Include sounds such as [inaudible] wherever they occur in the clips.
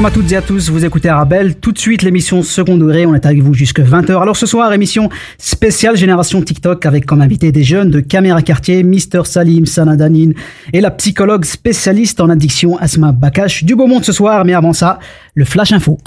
Salam à toutes et à tous, vous écoutez Arabelle. Tout de suite, l'émission Second Degré, on est avec vous jusque 20h. Alors ce soir, émission spéciale Génération TikTok avec comme invité des jeunes de Caméra Quartier, Mister Salim Sanadanin et la psychologue spécialiste en addiction Asma Bakash. Du beau monde ce soir, mais avant ça, le Flash Info.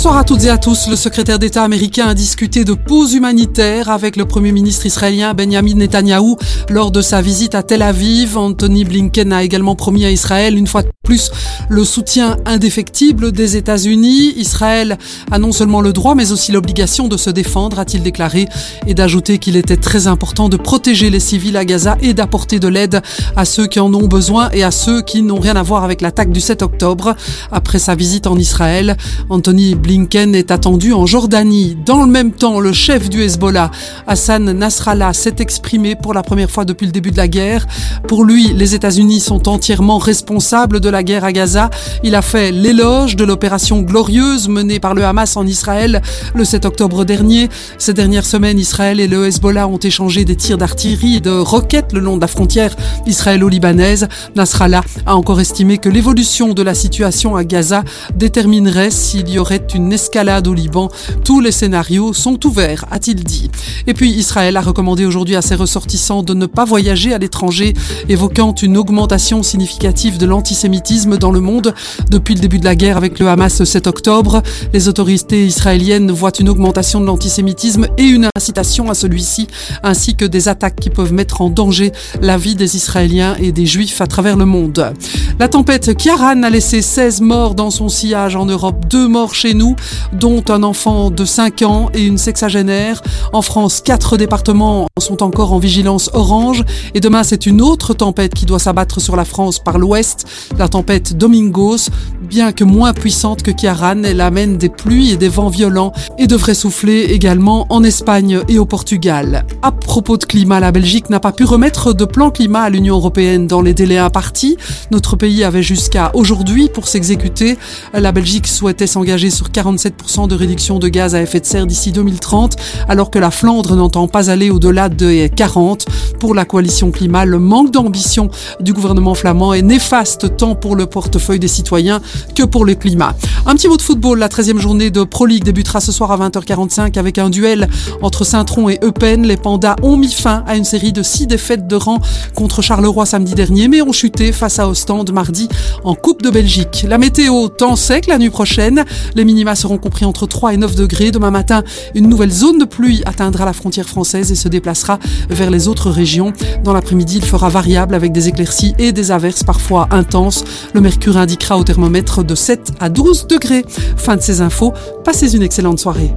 Bonsoir à toutes et à tous. Le secrétaire d'État américain a discuté de pause humanitaire avec le premier ministre israélien Benjamin Netanyahou lors de sa visite à Tel Aviv. Anthony Blinken a également promis à Israël une fois de plus le soutien indéfectible des États-Unis. Israël a non seulement le droit mais aussi l'obligation de se défendre, a-t-il déclaré, et d'ajouter qu'il était très important de protéger les civils à Gaza et d'apporter de l'aide à ceux qui en ont besoin et à ceux qui n'ont rien à voir avec l'attaque du 7 octobre. Après sa visite en Israël, Anthony Blinken est attendu en Jordanie. Dans le même temps, le chef du Hezbollah, Hassan Nasrallah, s'est exprimé pour la première fois depuis le début de la guerre. Pour lui, les États-Unis sont entièrement responsables de la guerre à Gaza. Il a fait l'éloge de l'opération glorieuse menée par le Hamas en Israël le 7 octobre dernier. Ces dernières semaines, Israël et le Hezbollah ont échangé des tirs d'artillerie et de roquettes le long de la frontière israélo-libanaise. Nasrallah a encore estimé que l'évolution de la situation à Gaza déterminerait s'il y aurait une escalade au Liban. Tous les scénarios sont ouverts, a-t-il dit. Et puis Israël a recommandé aujourd'hui à ses ressortissants de ne pas voyager à l'étranger, évoquant une augmentation significative de l'antisémitisme dans le monde depuis le début de la guerre avec le Hamas le 7 octobre. Les autorités israéliennes voient une augmentation de l'antisémitisme et une incitation à celui-ci, ainsi que des attaques qui peuvent mettre en danger la vie des Israéliens et des Juifs à travers le monde. La tempête Kiaran a laissé 16 morts dans son sillage en Europe, deux morts chez nous, dont un enfant de 5 ans et une sexagénaire. En France, quatre départements sont encore en vigilance orange. Et demain, c'est une autre tempête qui doit s'abattre sur la France par l'ouest, la tempête Domingos. Bien que moins puissante que Kiaran, elle amène des pluies et des vents violents et devrait souffler également en Espagne et au Portugal. À propos de climat, la Belgique n'a pas pu remettre de plan climat à l'Union européenne dans les délais impartis. Notre pays avait jusqu'à aujourd'hui pour s'exécuter. La Belgique souhaitait s'engager sur 47% de réduction de gaz à effet de serre d'ici 2030, alors que la Flandre n'entend pas aller au-delà de 40. Pour la coalition climat, le manque d'ambition du gouvernement flamand est néfaste tant pour le portefeuille des citoyens que pour le climat. Un petit mot de football, la 13e journée de Pro League débutera ce soir à 20h45 avec un duel entre Saint-Tron et Eupen. Les Pandas ont mis fin à une série de six défaites de rang contre Charleroi samedi dernier, mais ont chuté face à Ostende mardi en Coupe de Belgique. La météo, temps sec la nuit prochaine. Les minima seront compris entre 3 et 9 degrés. Demain matin, une nouvelle zone de pluie atteindra la frontière française et se déplacera vers les autres régions. Dans l'après-midi, il fera variable avec des éclaircies et des averses parfois intenses. Le mercure indiquera au thermomètre de 7 à 12 degrés. Fin de ces infos. Passez une excellente soirée.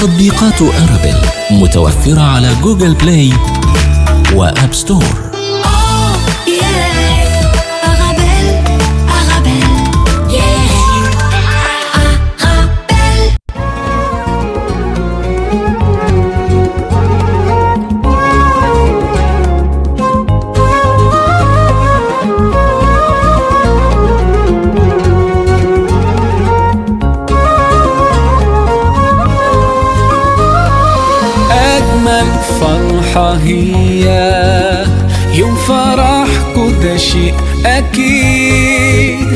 تطبيقات أرابيل متوفرة على جوجل بلاي وآب ستور هي يوم فرحكوا ده شيء أكيد.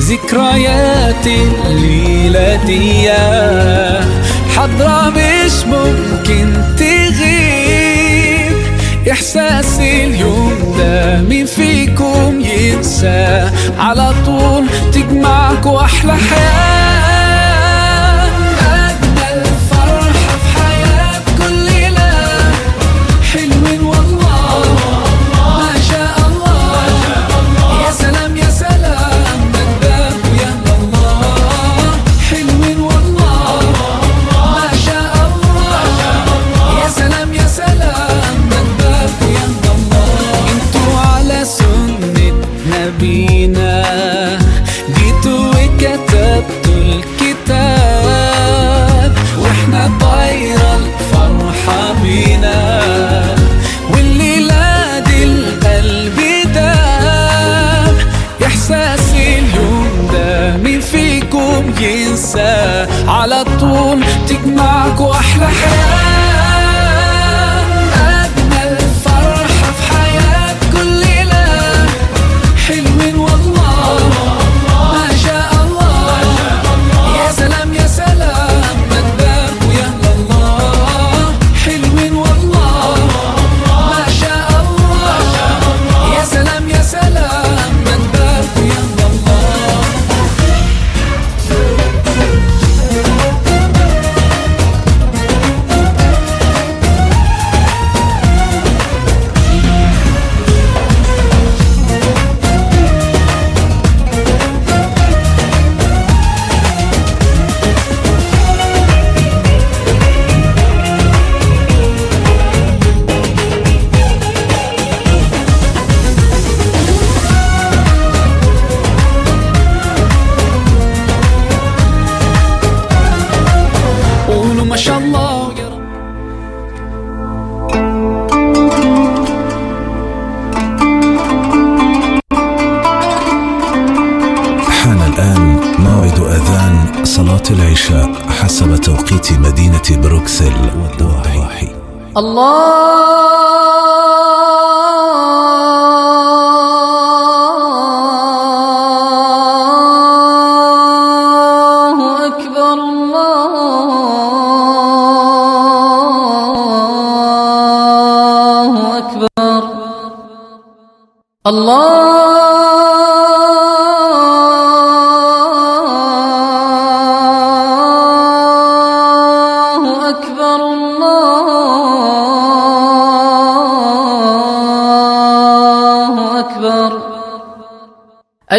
ذكريات الليلة دي حضرة مش ممكن تغيب. إحساس اليوم ده مين فيكم ينسى. على طول تجمعكوا أحلى حياة.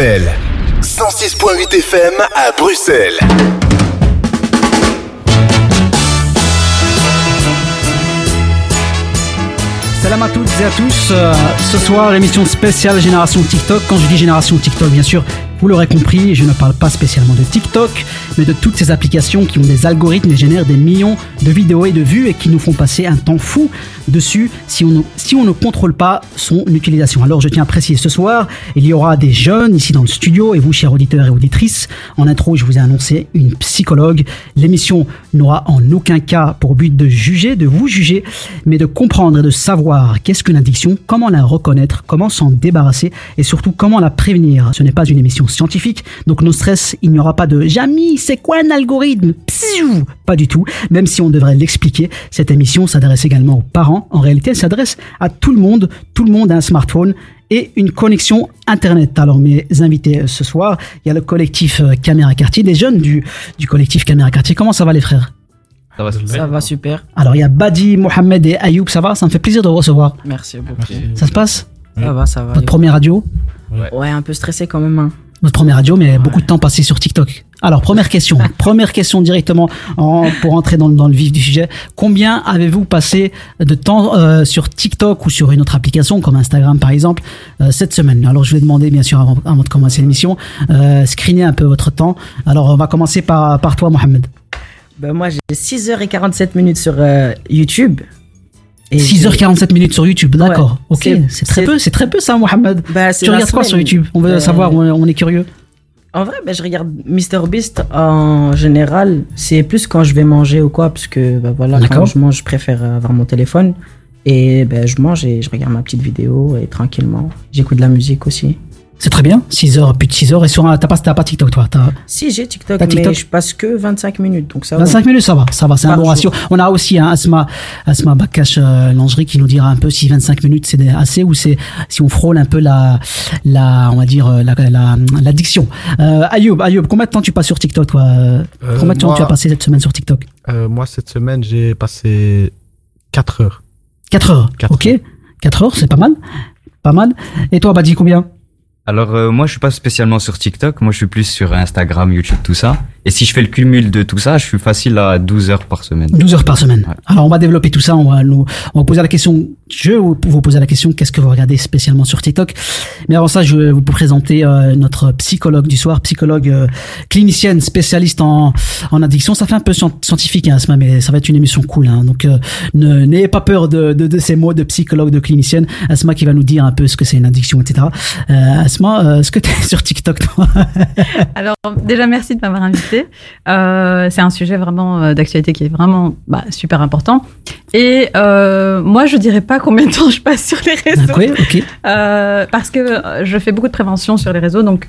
Arabelle, 106.8 FM à Bruxelles. Salam à toutes et à tous. Euh, ce soir, émission spéciale Génération TikTok. Quand je dis Génération TikTok, bien sûr, vous l'aurez compris, je ne parle pas spécialement de TikTok, mais de toutes ces applications qui ont des algorithmes et génèrent des millions de vidéos et de vues et qui nous font passer un temps fou dessus si on, si on ne contrôle pas son utilisation. Alors je tiens à préciser ce soir, il y aura des jeunes ici dans le studio et vous, chers auditeurs et auditrices, en intro, je vous ai annoncé une psychologue. L'émission n'aura en aucun cas pour but de juger, de vous juger, mais de comprendre et de savoir qu'est-ce qu'une addiction, comment la reconnaître, comment s'en débarrasser et surtout comment la prévenir. Ce n'est pas une émission scientifique, donc nos stress, il n'y aura pas de Jamy, c'est quoi un algorithme? Psiou Pas du tout, même si on devrait l'expliquer. Cette émission s'adresse également aux parents. En réalité, elle s'adresse à tout le monde. Tout le monde a un smartphone et une connexion Internet. Alors mes invités euh, ce soir, il y a le collectif euh, Caméra Quartier, des jeunes du, du collectif Caméra Quartier. Comment ça va les frères? Ça va super. Ça va super. Alors, il y a Badi, Mohamed et Ayoub, ça va? Ça me fait plaisir de vous recevoir. Merci beaucoup. Ça se passe? Ça va, ça va. Votre première radio? Ouais, un peu stressé quand même. hein. Votre première radio, mais beaucoup de temps passé sur TikTok. Alors, première question. [laughs] première question directement en- pour entrer dans, le- dans le vif du sujet. Combien avez-vous passé de temps euh, sur TikTok ou sur une autre application comme Instagram par exemple euh, cette semaine? Alors, je vais demander bien sûr avant, avant de commencer l'émission, euh, screener un peu votre temps. Alors, on va commencer par, par toi, Mohamed. Ben, moi, j'ai 6h47 minutes sur YouTube. Et 6h47 minutes sur YouTube, d'accord. Ouais, ok, c'est- très peu, c'est très peu ça, Mohamed. Bah, Tu regardes quoi sur. YouTube? On veut Euh, savoir, on, on est curieux. En vrai, ben, je regarde MrBeast en général. C'est plus quand je vais manger ou quoi, parce que ben, voilà, quand je mange, je préfère avoir mon téléphone. Et ben, je mange et je regarde ma petite vidéo et tranquillement. J'écoute de la musique aussi. C'est très bien, 6 heures, plus de 6 heures. Et sur un, t'as pas, t'as pas TikTok, toi? T'as- Si, j'ai TikTok, T'as TikTok? mais je passe que 25 minutes, donc ça va. 25 minutes, ça va, ça va, c'est un bon jour. ratio. On a aussi un Asma, Asma Bakash euh, Lingerie qui nous dira un peu si 25 minutes c'est assez ou c'est si on frôle un peu la, la on va dire euh, la, la, l'addiction. Euh, Ayoub, Ayoub, combien de temps tu passes sur TikTok, toi? Euh, Combien de temps moi- tu as passé cette semaine sur TikTok? Euh, moi, cette semaine, j'ai passé 4 heures. 4 heures. Quatre ok. 4 heures, c'est pas mal, pas mal. Et toi, Badi, combien? Alors euh, moi je suis pas spécialement sur TikTok, moi je suis plus sur Instagram, YouTube, tout ça. Et si je fais le cumul de tout ça, je suis facile à 12 heures par semaine. 12 heures par semaine. Ouais. Alors on va développer tout ça, on va, nous, on va poser la question, je vais vous poser la question, qu'est-ce que vous regardez spécialement sur TikTok? Mais avant ça, je vais vous présenter euh, notre psychologue du soir, psychologue euh, clinicienne, spécialiste en, en addiction. Ça fait un peu scien- scientifique, hein, Asma, mais ça va être une émission cool. Hein, donc euh, ne- n'ayez pas peur de, de, de ces mots de psychologue, de clinicienne. Asma qui va nous dire un peu ce que c'est une addiction, etc. Euh, Asma, euh, est-ce que tu es [laughs] sur TikTok toi? Alors déjà merci de m'avoir invité. Euh, c'est un sujet vraiment euh, d'actualité qui est vraiment bah, super important. Et euh, moi je dirais pas combien de temps je passe sur les réseaux. Euh, parce que je fais beaucoup de prévention sur les réseaux, donc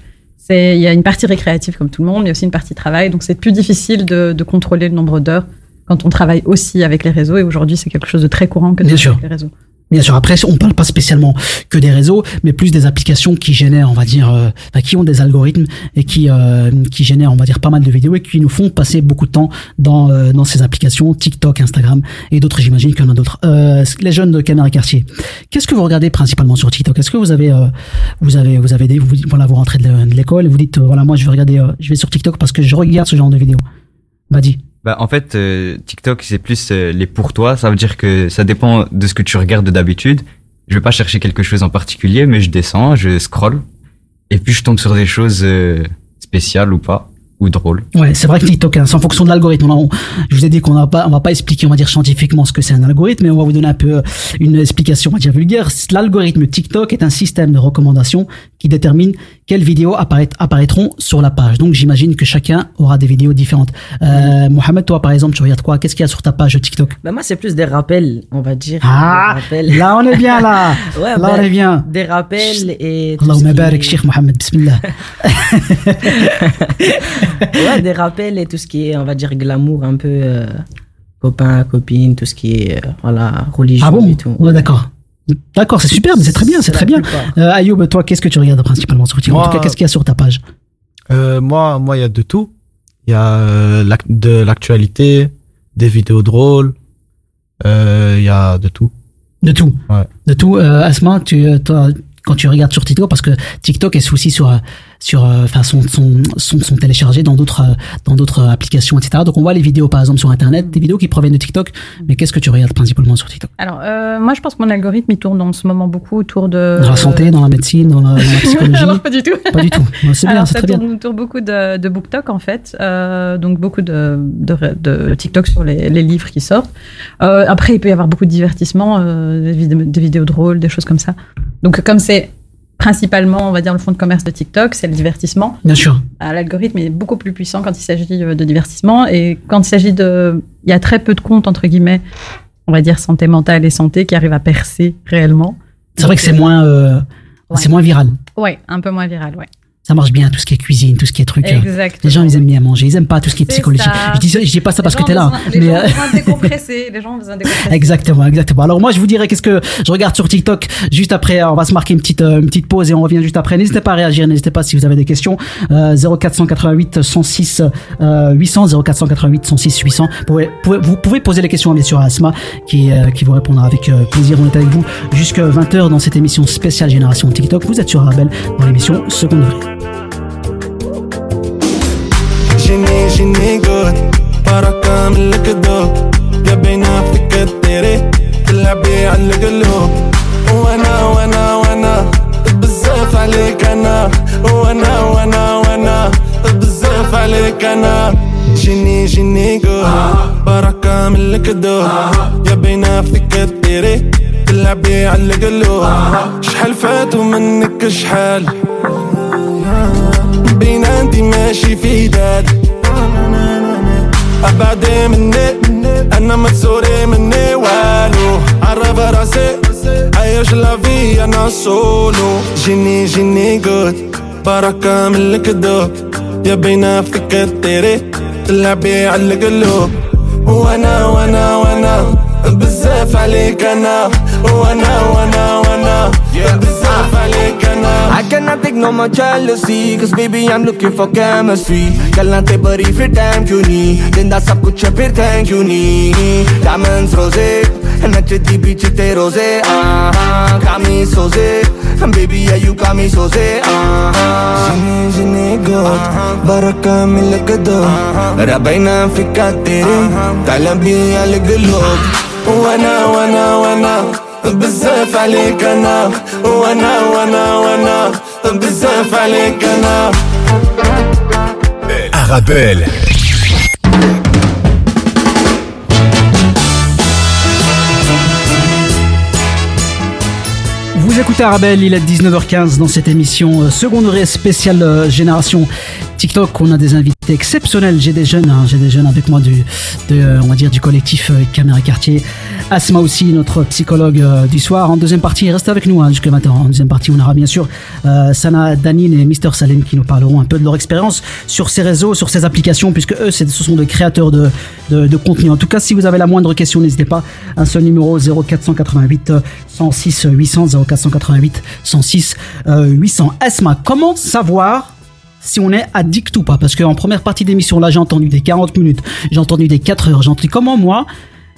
il y a une partie récréative comme tout le monde, mais aussi une partie travail, donc c'est plus difficile de, de contrôler le nombre d'heures quand on travaille aussi avec les réseaux. Et aujourd'hui c'est quelque chose de très courant que de Bien travailler sûr. avec les réseaux. Bien sûr, après, on parle pas spécialement que des réseaux, mais plus des applications qui génèrent, on va dire, euh, qui ont des algorithmes et qui euh, qui génèrent, on va dire, pas mal de vidéos et qui nous font passer beaucoup de temps dans euh, dans ces applications, TikTok, Instagram et d'autres. J'imagine qu'il y en a d'autres. Les jeunes de Caméra Quartier, qu'est-ce que vous regardez principalement sur TikTok? Est-ce que vous avez vous avez vous avez des vous, voilà vous rentrez de l'é- de l'école et vous dites voilà moi je vais regarder, je vais sur TikTok parce que je regarde ce genre de vidéos? Vas-y. Bah, en fait, euh, TikTok, c'est plus euh, les pour toi. Ça veut dire que ça dépend de ce que tu regardes d'habitude. Je vais pas chercher quelque chose en particulier, mais je descends, je scroll. Et puis, je tombe sur des choses euh, spéciales ou pas, ou drôles. Ouais, c'est vrai que TikTok, hein, c'est en fonction de l'algorithme. On- on- je vous ai dit qu'on va pas, on va pas expliquer, on va dire scientifiquement ce que c'est un algorithme, mais on va vous donner un peu euh, une explication, on va dire vulgaire. L'algorithme TikTok est un système de recommandation qui détermine quelles vidéos apparaît- apparaîtront sur la page. Donc, j'imagine que chacun aura des vidéos différentes. Euh, Mohamed, toi, par exemple, tu regardes quoi? Qu'est-ce qu'il y a sur ta page TikTok? Ben, moi, c'est plus des rappels, on va dire. Ah, là, on est bien, là. [laughs] Ouais, là, ben, on est bien. Des rappels et. Allahumma barik, Sheikh Mohamed, bismillah. [laughs] ouais, des rappels et tout ce qui est, on va dire, glamour, un peu euh, copain, copine, tout ce qui est, euh, voilà, religion Ah bon? et tout. Ouais, d'accord. D'accord, c'est super, mais c'est très bien, c'est très bien. Euh, Ayoub, toi, qu'est-ce que tu regardes principalement sur TikTok En tout cas, qu'est-ce qu'il y a sur ta page? Euh, moi, moi, il y a de tout. Il y a euh, de l'actualité, des vidéos drôles. Euh, Il y a de tout. De tout? Ouais. De tout. Euh, Asma, tu, euh, toi, quand tu regardes sur TikTok, parce que TikTok est aussi sur, euh, sur, euh, enfin, sont, sont, sont, sont téléchargés dans d'autres, euh, dans d'autres applications, etc. Donc on voit les vidéos, par exemple, sur Internet, des vidéos qui proviennent de TikTok. Mais qu'est-ce que tu regardes principalement sur TikTok? Alors euh, moi je pense que mon algorithme il tourne en ce moment beaucoup autour de Dans la santé, dans la médecine, dans la, dans la [laughs] psychologie Alors, pas du tout. Pas du tout. [laughs] C'est bien, Alors, c'est ça très bien. tourne autour beaucoup de, de BookTok en fait, euh, donc beaucoup de, de, de TikTok sur les, les livres qui sortent. Euh, après, il peut y avoir beaucoup de divertissements, euh, des, des vidéos drôles, des choses comme ça. Donc comme c'est principalement, on va dire, le fond de commerce de TikTok, c'est le divertissement. Bien sûr. Ah, L'algorithme est beaucoup plus puissant quand il s'agit euh, de divertissement et quand il s'agit de, il y a très peu de comptes entre guillemets, on va dire santé mentale et santé qui arrivent à percer réellement. C'est vrai que c'est moins, euh, c'est moins viral. Ouais, un peu moins viral, ouais. Ça marche bien, tout ce qui est cuisine, tout ce qui est truc. euh, Exactement. Les gens, ils aiment bien manger, ils aiment pas tout ce qui est C'est psychologie. ça. Je dis, je dis pas ça parce que t'es là. besoin- Les mais, gens euh, ont besoin de décompresser. [laughs] Les gens ont besoin de décompresser. Exactement, exactement. Alors moi, je vous dirais qu'est-ce que je regarde sur TikTok. Juste après, on va se marquer une petite, euh, une petite pause et on revient juste après. N'hésitez pas à réagir, n'hésitez pas si vous avez des questions. Euh, 0488 106 euh, 800, 0488 106 800. Vous pouvez, pouvez- vous pouvez poser les questions bien sûr à Asma qui, euh, qui vous répondra avec euh, plaisir. On est avec vous jusqu'à 20h dans cette émission spéciale Génération TikTok. Vous êtes sur Arabelle dans l'émission Second Degré. جيني جيني جود بركة من الكذوب يا بينا فيك الديري. تلعبي على القلوب. وأنا وأنا وأنا. بزاف عليك أنا. وأنا وأنا وأنا. بزاف عليك أنا. جيني جيني جود بركة من الكذوب يا بينا فيك الديري. تلعبي على القلوب. شحال فاتوا منك شحال. بين عندي ماشي في داد. ابعد مني أنا ما تسوري مني والو. عرف راسي عايش لا في أنا سولو جيني جيني جود بركة من الكذوب يا بينا فيك الطيري تلعبي على القلوب. وأنا وأنا وأنا بزاف عليك أنا. وأنا وأنا وأنا. Yeah. I cannot take no more jealousy Cause baby I'm looking for chemistry. ਗੱਲਾਂ ਤੇ ਬਰੀ ਫਿਰ ਟਾਈਮ ਕਿਉਂ ਨਹੀਂ ਦਿੰਦਾ ਸਭ ਕੁਝ ਫਿਰ ਥੈਂਕ ਯੂ ਨਹੀਂ ਡਾਇਮੰਡਸ ਰੋਜ਼ੇ ਨੱਚਦੀ ਵਿੱਚ rose. Ah, ਆਹਾਂ ਕਾਮੀ ਸੋਜ਼ੇ Baby, yeah, you got me Ah, say jine zine, god uh-huh. Baraka milk do uh-huh. Rabaina fika tere Kalabiyalik uh-huh. log Wana, wana, wana بزاف عليك انا وانا وانا وانا بزاف عليك انا Arabelle. Vous écoutez Arabelle, il est 19h15 dans cette émission euh, seconde degré spéciale euh, génération TikTok. On a des invités exceptionnels. J'ai des jeunes, hein, j'ai des jeunes avec moi du, euh, on va dire du collectif euh, Caméra Quartier. Asma aussi, notre psychologue euh, du soir. En deuxième partie, restez avec nous hein, jusqu'à maintenant. En deuxième partie, on aura bien sûr Sana Danine et Mister Salim qui nous parleront un peu de leur expérience sur ces réseaux, sur ces applications, puisque eux, ce sont des créateurs de, de, de contenu. En tout cas, si vous avez la moindre question, n'hésitez pas. Un seul numéro 0488 euh, 106 800 0488 106 euh, 800. Esma, comment savoir si on est addict ou pas Parce qu'en première partie d'émission, là, j'ai entendu des 40 minutes, j'ai entendu des 4 heures, j'ai entendu comment moi.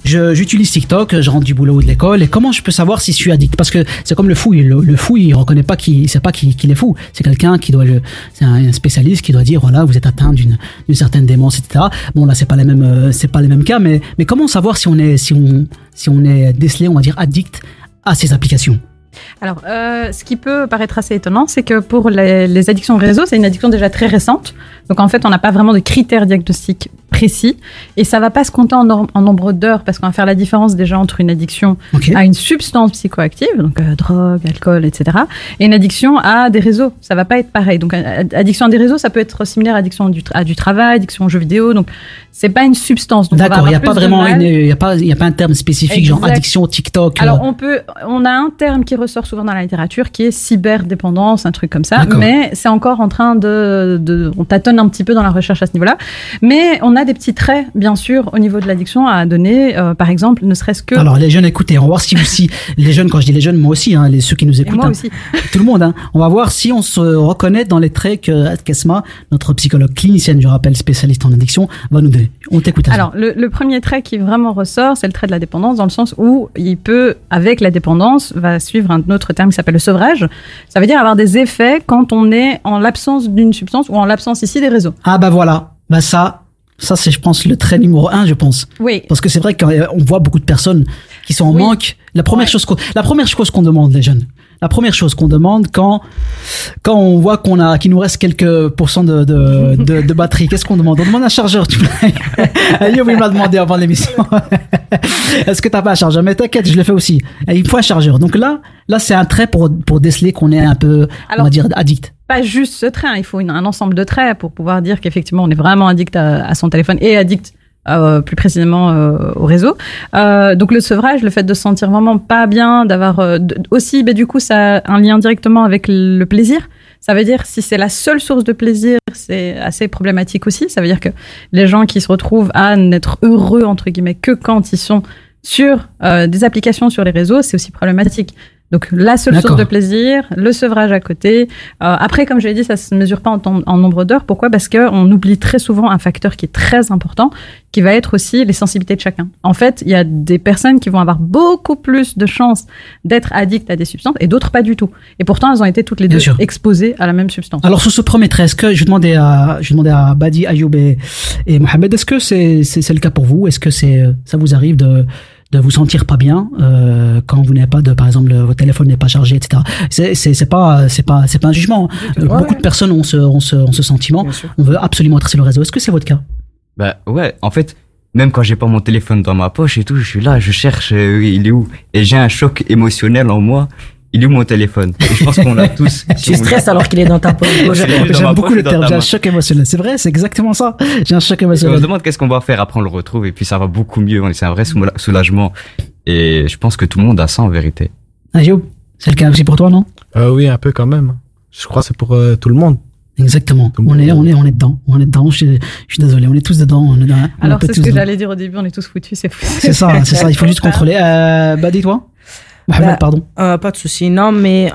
J'utilise TikTok, je rentre du boulot ou de l'école, et comment je peux savoir si je suis addict? Parce que c'est comme le fou, le, fou il reconnaît pas qu'il sait pas qu'il est fou. C'est quelqu'un qui doit, c'est un, spécialiste qui doit dire voilà vous êtes atteint d'une d'une certaine démence, etc. Bon là c'est pas les mêmes, euh, c'est pas les mêmes cas, mais mais comment savoir si on est si on si on est décelé, on va dire addict à ces applications? Alors, euh, ce qui peut paraître assez étonnant, c'est que pour les, les addictions réseau, c'est une addiction déjà très récente. Donc, en fait, on n'a pas vraiment de critères diagnostiques précis. Et ça va pas se compter en, nombre d'heures, parce qu'on va faire la différence déjà entre une addiction à une substance psychoactive, donc euh, drogue, alcool, etc., et une addiction à des réseaux. Ça va pas être pareil. Donc, euh, addiction à des réseaux, ça peut être similaire à addiction du à du travail, addiction aux jeux vidéo. Donc, c'est pas une substance. D'accord, il n'y a pas vraiment il y a pas il y a pas un terme spécifique genre addiction TikTok. euh, Alors on peut, on a un terme qui ressort souvent dans la littérature qui est cyberdépendance, un truc comme ça. Mais c'est encore en train de, de, on tâtonne un petit peu dans la recherche à ce niveau-là. Mais on a des petits traits, bien sûr, au niveau de l'addiction à donner. euh, par exemple, ne serait-ce que. Alors les jeunes, écoutez, on va voir si aussi [laughs] les jeunes, quand je dis les jeunes, moi aussi, hein, les ceux qui nous écoutent, moi hein, aussi. [laughs] tout le monde, hein, on va voir si on se reconnaît dans les traits que Kesma, notre psychologue clinicienne, je rappelle, spécialiste en addiction, va nous donner. On t'écoute. Alors, le, le premier trait qui vraiment ressort, c'est le trait de la dépendance, dans le sens où il peut, avec la dépendance, va suivre un autre terme qui s'appelle le sevrage. Ça veut dire avoir des effets quand on est en l'absence d'une substance ou en l'absence ici des réseaux. Ah bah voilà, bah ça, ça c'est je pense le trait numéro un, je pense. Oui. Parce que c'est vrai qu'on voit beaucoup de personnes qui sont en manque. La première chose qu'on, la première chose qu'on demande les jeunes, la première chose qu'on demande quand quand on voit qu'on a qu'il nous reste quelques pourcents de de, de, de batterie, qu'est-ce qu'on demande? On demande un chargeur. Tu Ayoub [laughs] il m'a demandé avant l'émission. [laughs] Est-ce que t'as pas un chargeur? Mais t'inquiète, je le fais aussi. Et il faut un chargeur. Donc là, là c'est un trait pour pour déceler qu'on est un peu, on va dire addict. pas juste ce trait, hein, il faut une- un ensemble de traits pour pouvoir dire qu'effectivement on est vraiment addict à, à son téléphone et addict euh, plus précisément euh, au réseau. Euh, donc le sevrage, le fait de se sentir vraiment pas bien, d'avoir euh, aussi, bah, du coup, ça a un lien directement avec le plaisir. Ça veut dire si c'est la seule source de plaisir, c'est assez problématique aussi. Ça veut dire que les gens qui se retrouvent à n'être heureux entre guillemets que quand ils sont sur euh, des applications sur les réseaux, c'est aussi problématique. Donc la seule source de plaisir, le sevrage à côté. Euh, après, comme je l'ai dit, ça se mesure pas en, temps- en nombre d'heures. Pourquoi? Parce que on oublie très souvent un facteur qui est très important, qui va être aussi les sensibilités de chacun. En fait, il y a des personnes qui vont avoir beaucoup plus de chances d'être addictes à des substances et d'autres pas du tout. Et pourtant, elles ont été toutes les Bien deux sûr. exposées à la même substance. Alors, sur ce premier trait, est-ce que je demandais à, je demandais à Badi, Ayoub et, et Mohamed, est-ce que c'est, c'est, c'est le cas pour vous? Est-ce que c'est, ça vous arrive de, de vous sentir pas bien euh, quand vous n'avez pas de, par exemple, le- votre téléphone n'est pas chargé, etc. C'est, c'est, c'est pas, c'est pas, c'est pas un jugement. Euh, Beaucoup de personnes ont ce, ont ce, ont ce sentiment. On veut absolument être sur le réseau. Est-ce que c'est votre cas? Bah ouais, en fait, même quand j'ai pas mon téléphone dans ma poche et tout, je suis là, je cherche, euh, il est où? Et j'ai un choc émotionnel en moi. Il est où mon téléphone? Et je pense qu'on l'a tous. [laughs] Tu stresses alors qu'il est dans ta poche. [laughs] J'aime beaucoup le terme. J'ai un choc émotionnel. C'est vrai, c'est exactement ça. J'ai un choc Et on émotionnel. se demande qu'est-ce qu'on va faire après on le retrouve et puis ça va beaucoup mieux. C'est un vrai soula- soulagement. Et je pense que tout le monde a ça en vérité. Ayoub, c'est le cas aussi pour toi, non? Euh, oui, un peu quand même. Je crois que c'est pour euh, tout le monde. Exactement. On est, on est, on est dedans. On est dedans. Je, suis- je suis désolé. On est tous dedans. On est dans- on Alors c'est ce que j'allais dire au début, on est tous foutus, c'est fou. C'est ça, c'est ça. Il faut [laughs] juste contrôler. Euh, bah, dis-toi. Mohamed, Bah, pardon. euh, pas de souci. Non, mais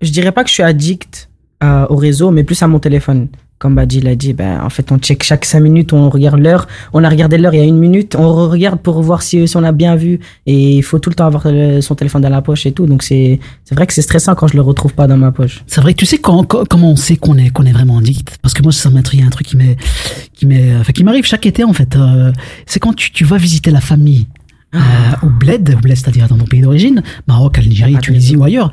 je dirais pas que je suis addict euh, au réseau, mais plus à mon téléphone. Comme Badi l'a dit, ben, en fait, on check chaque 5 minutes, on regarde l'heure. On a regardé l'heure il y a une minute, on regarde pour voir si, si on a bien vu. Et il faut tout le temps avoir le- son téléphone dans la poche et tout. Donc, c'est vrai que c'est stressant quand je le retrouve pas dans ma poche. C'est vrai que tu sais quand, quand- comment on sait qu'on est qu'on est vraiment addict? Parce que moi ça m'intrigue il y a un truc qui m'arrive chaque été en fait euh, c'est quand tu, tu vas visiter la famille euh, au bled au bled c'est-à-dire dans ton pays d'origine Maroc Algérie Tunisie ou ailleurs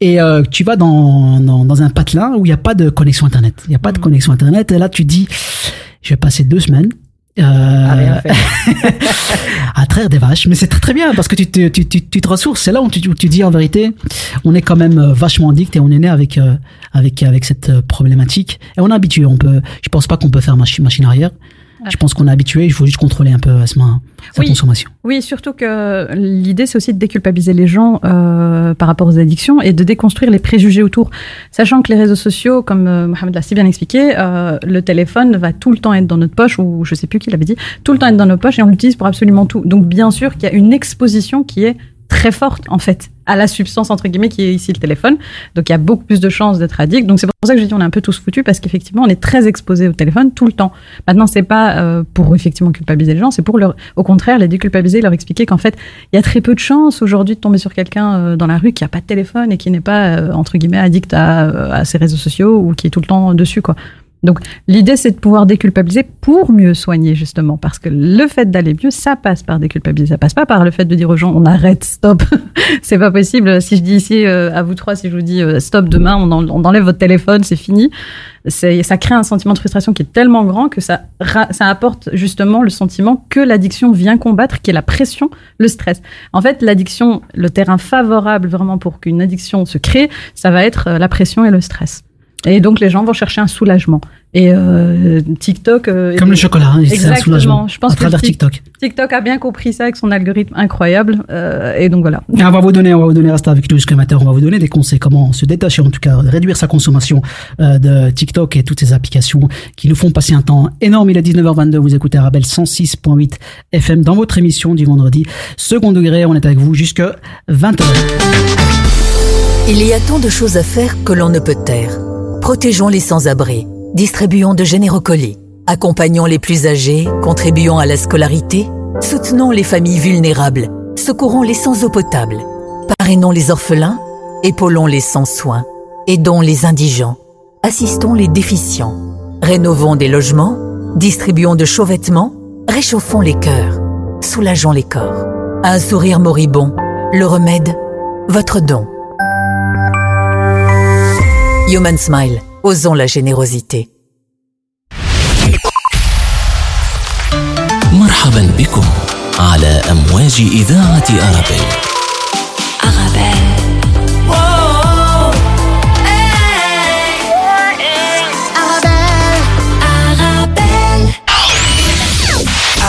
et euh, tu vas dans, dans dans un patelin où il n'y a pas de connexion internet il n'y a pas de connexion internet et là tu dis je vais passer deux semaines euh, rien [laughs] à traire des vaches. Mais c'est très très bien parce que tu te, tu, tu, tu te ressources. C'est là où tu, où tu dis en vérité, on est quand même euh, vachement addict et on est né avec, euh, avec, avec cette euh, problématique. Et on est habitué. On peut, je pense pas qu'on peut faire machine, machine arrière. Je pense qu'on est habitué. Il faut juste contrôler un peu à ce moment sa Oui. consommation. Oui, surtout que l'idée, c'est aussi de déculpabiliser les gens euh, par rapport aux addictions et de déconstruire les préjugés autour. Sachant que les réseaux sociaux, comme euh, Mohamed l'a si bien expliqué, euh, le téléphone va tout le temps être dans notre poche, ou je sais plus qui l'avait dit, tout le temps être dans nos poches et on l'utilise pour absolument tout. Donc, bien sûr qu'il y a une exposition qui est très forte, en fait, à la substance, entre guillemets, qui est ici le téléphone. Donc, il y a beaucoup plus de chances d'être addict. Donc, c'est pour ça que je dis on est un peu tous foutus parce qu'effectivement, on est très exposé au téléphone tout le temps. Maintenant, c'est pas euh, pour effectivement culpabiliser les gens, c'est pour leur, au contraire, les déculpabiliser, leur expliquer qu'en fait, il y a très peu de chances aujourd'hui de tomber sur quelqu'un euh, dans la rue qui a pas de téléphone et qui n'est pas, euh, entre guillemets, addict à, à ses réseaux sociaux ou qui est tout le temps dessus, quoi. Donc, l'idée, c'est de pouvoir déculpabiliser pour mieux soigner, justement, parce que le fait d'aller mieux, ça passe par déculpabiliser. Ça passe pas par le fait de dire aux gens, on arrête, stop. [laughs] c'est pas possible. Si je dis ici, euh, à vous trois, si je vous dis, euh, stop, demain, on, en- on enlève votre téléphone, c'est fini. Ça crée un sentiment de frustration qui est tellement grand que ça apporte justement le sentiment que l'addiction vient combattre, qui est la pression, le stress. En fait, l'addiction, le terrain favorable vraiment pour qu'une addiction se crée, ça va être euh, la pression et le stress. Et donc les gens vont chercher un soulagement. Et euh, TikTok. euh, Comme le chocolat, hein, c'est un soulagement Je pense à que travers Tik- TikTok. TikTok a bien compris ça avec son algorithme incroyable. euh, et donc voilà. Et on va vous donner, on va vous donner, restez avec nous jusqu'à 20h, on va vous donner des conseils comment se détacher, en tout cas, réduire sa consommation euh, de TikTok et toutes ces applications qui nous font passer un temps énorme. Il est 19h22, vous écoutez Arabelle 106.8 FM dans votre émission du vendredi. Second degré, on est avec vous jusqu'à 20h. Il y a tant de choses à faire que l'on ne peut taire. Protégeons les sans-abri, distribuons de généreux colis, accompagnons les plus âgés, contribuons à la scolarité, soutenons les familles vulnérables, secourons les sans eau potable, parrainons les orphelins, épaulons les sans soins, aidons les indigents, assistons les déficients, rénovons des logements, distribuons de chauds vêtements, réchauffons les cœurs, soulageons les corps. Un sourire moribond, le remède, votre don. Human Smile, osons la générosité. مرحبا بكم على أمواج إذاعة أرابيل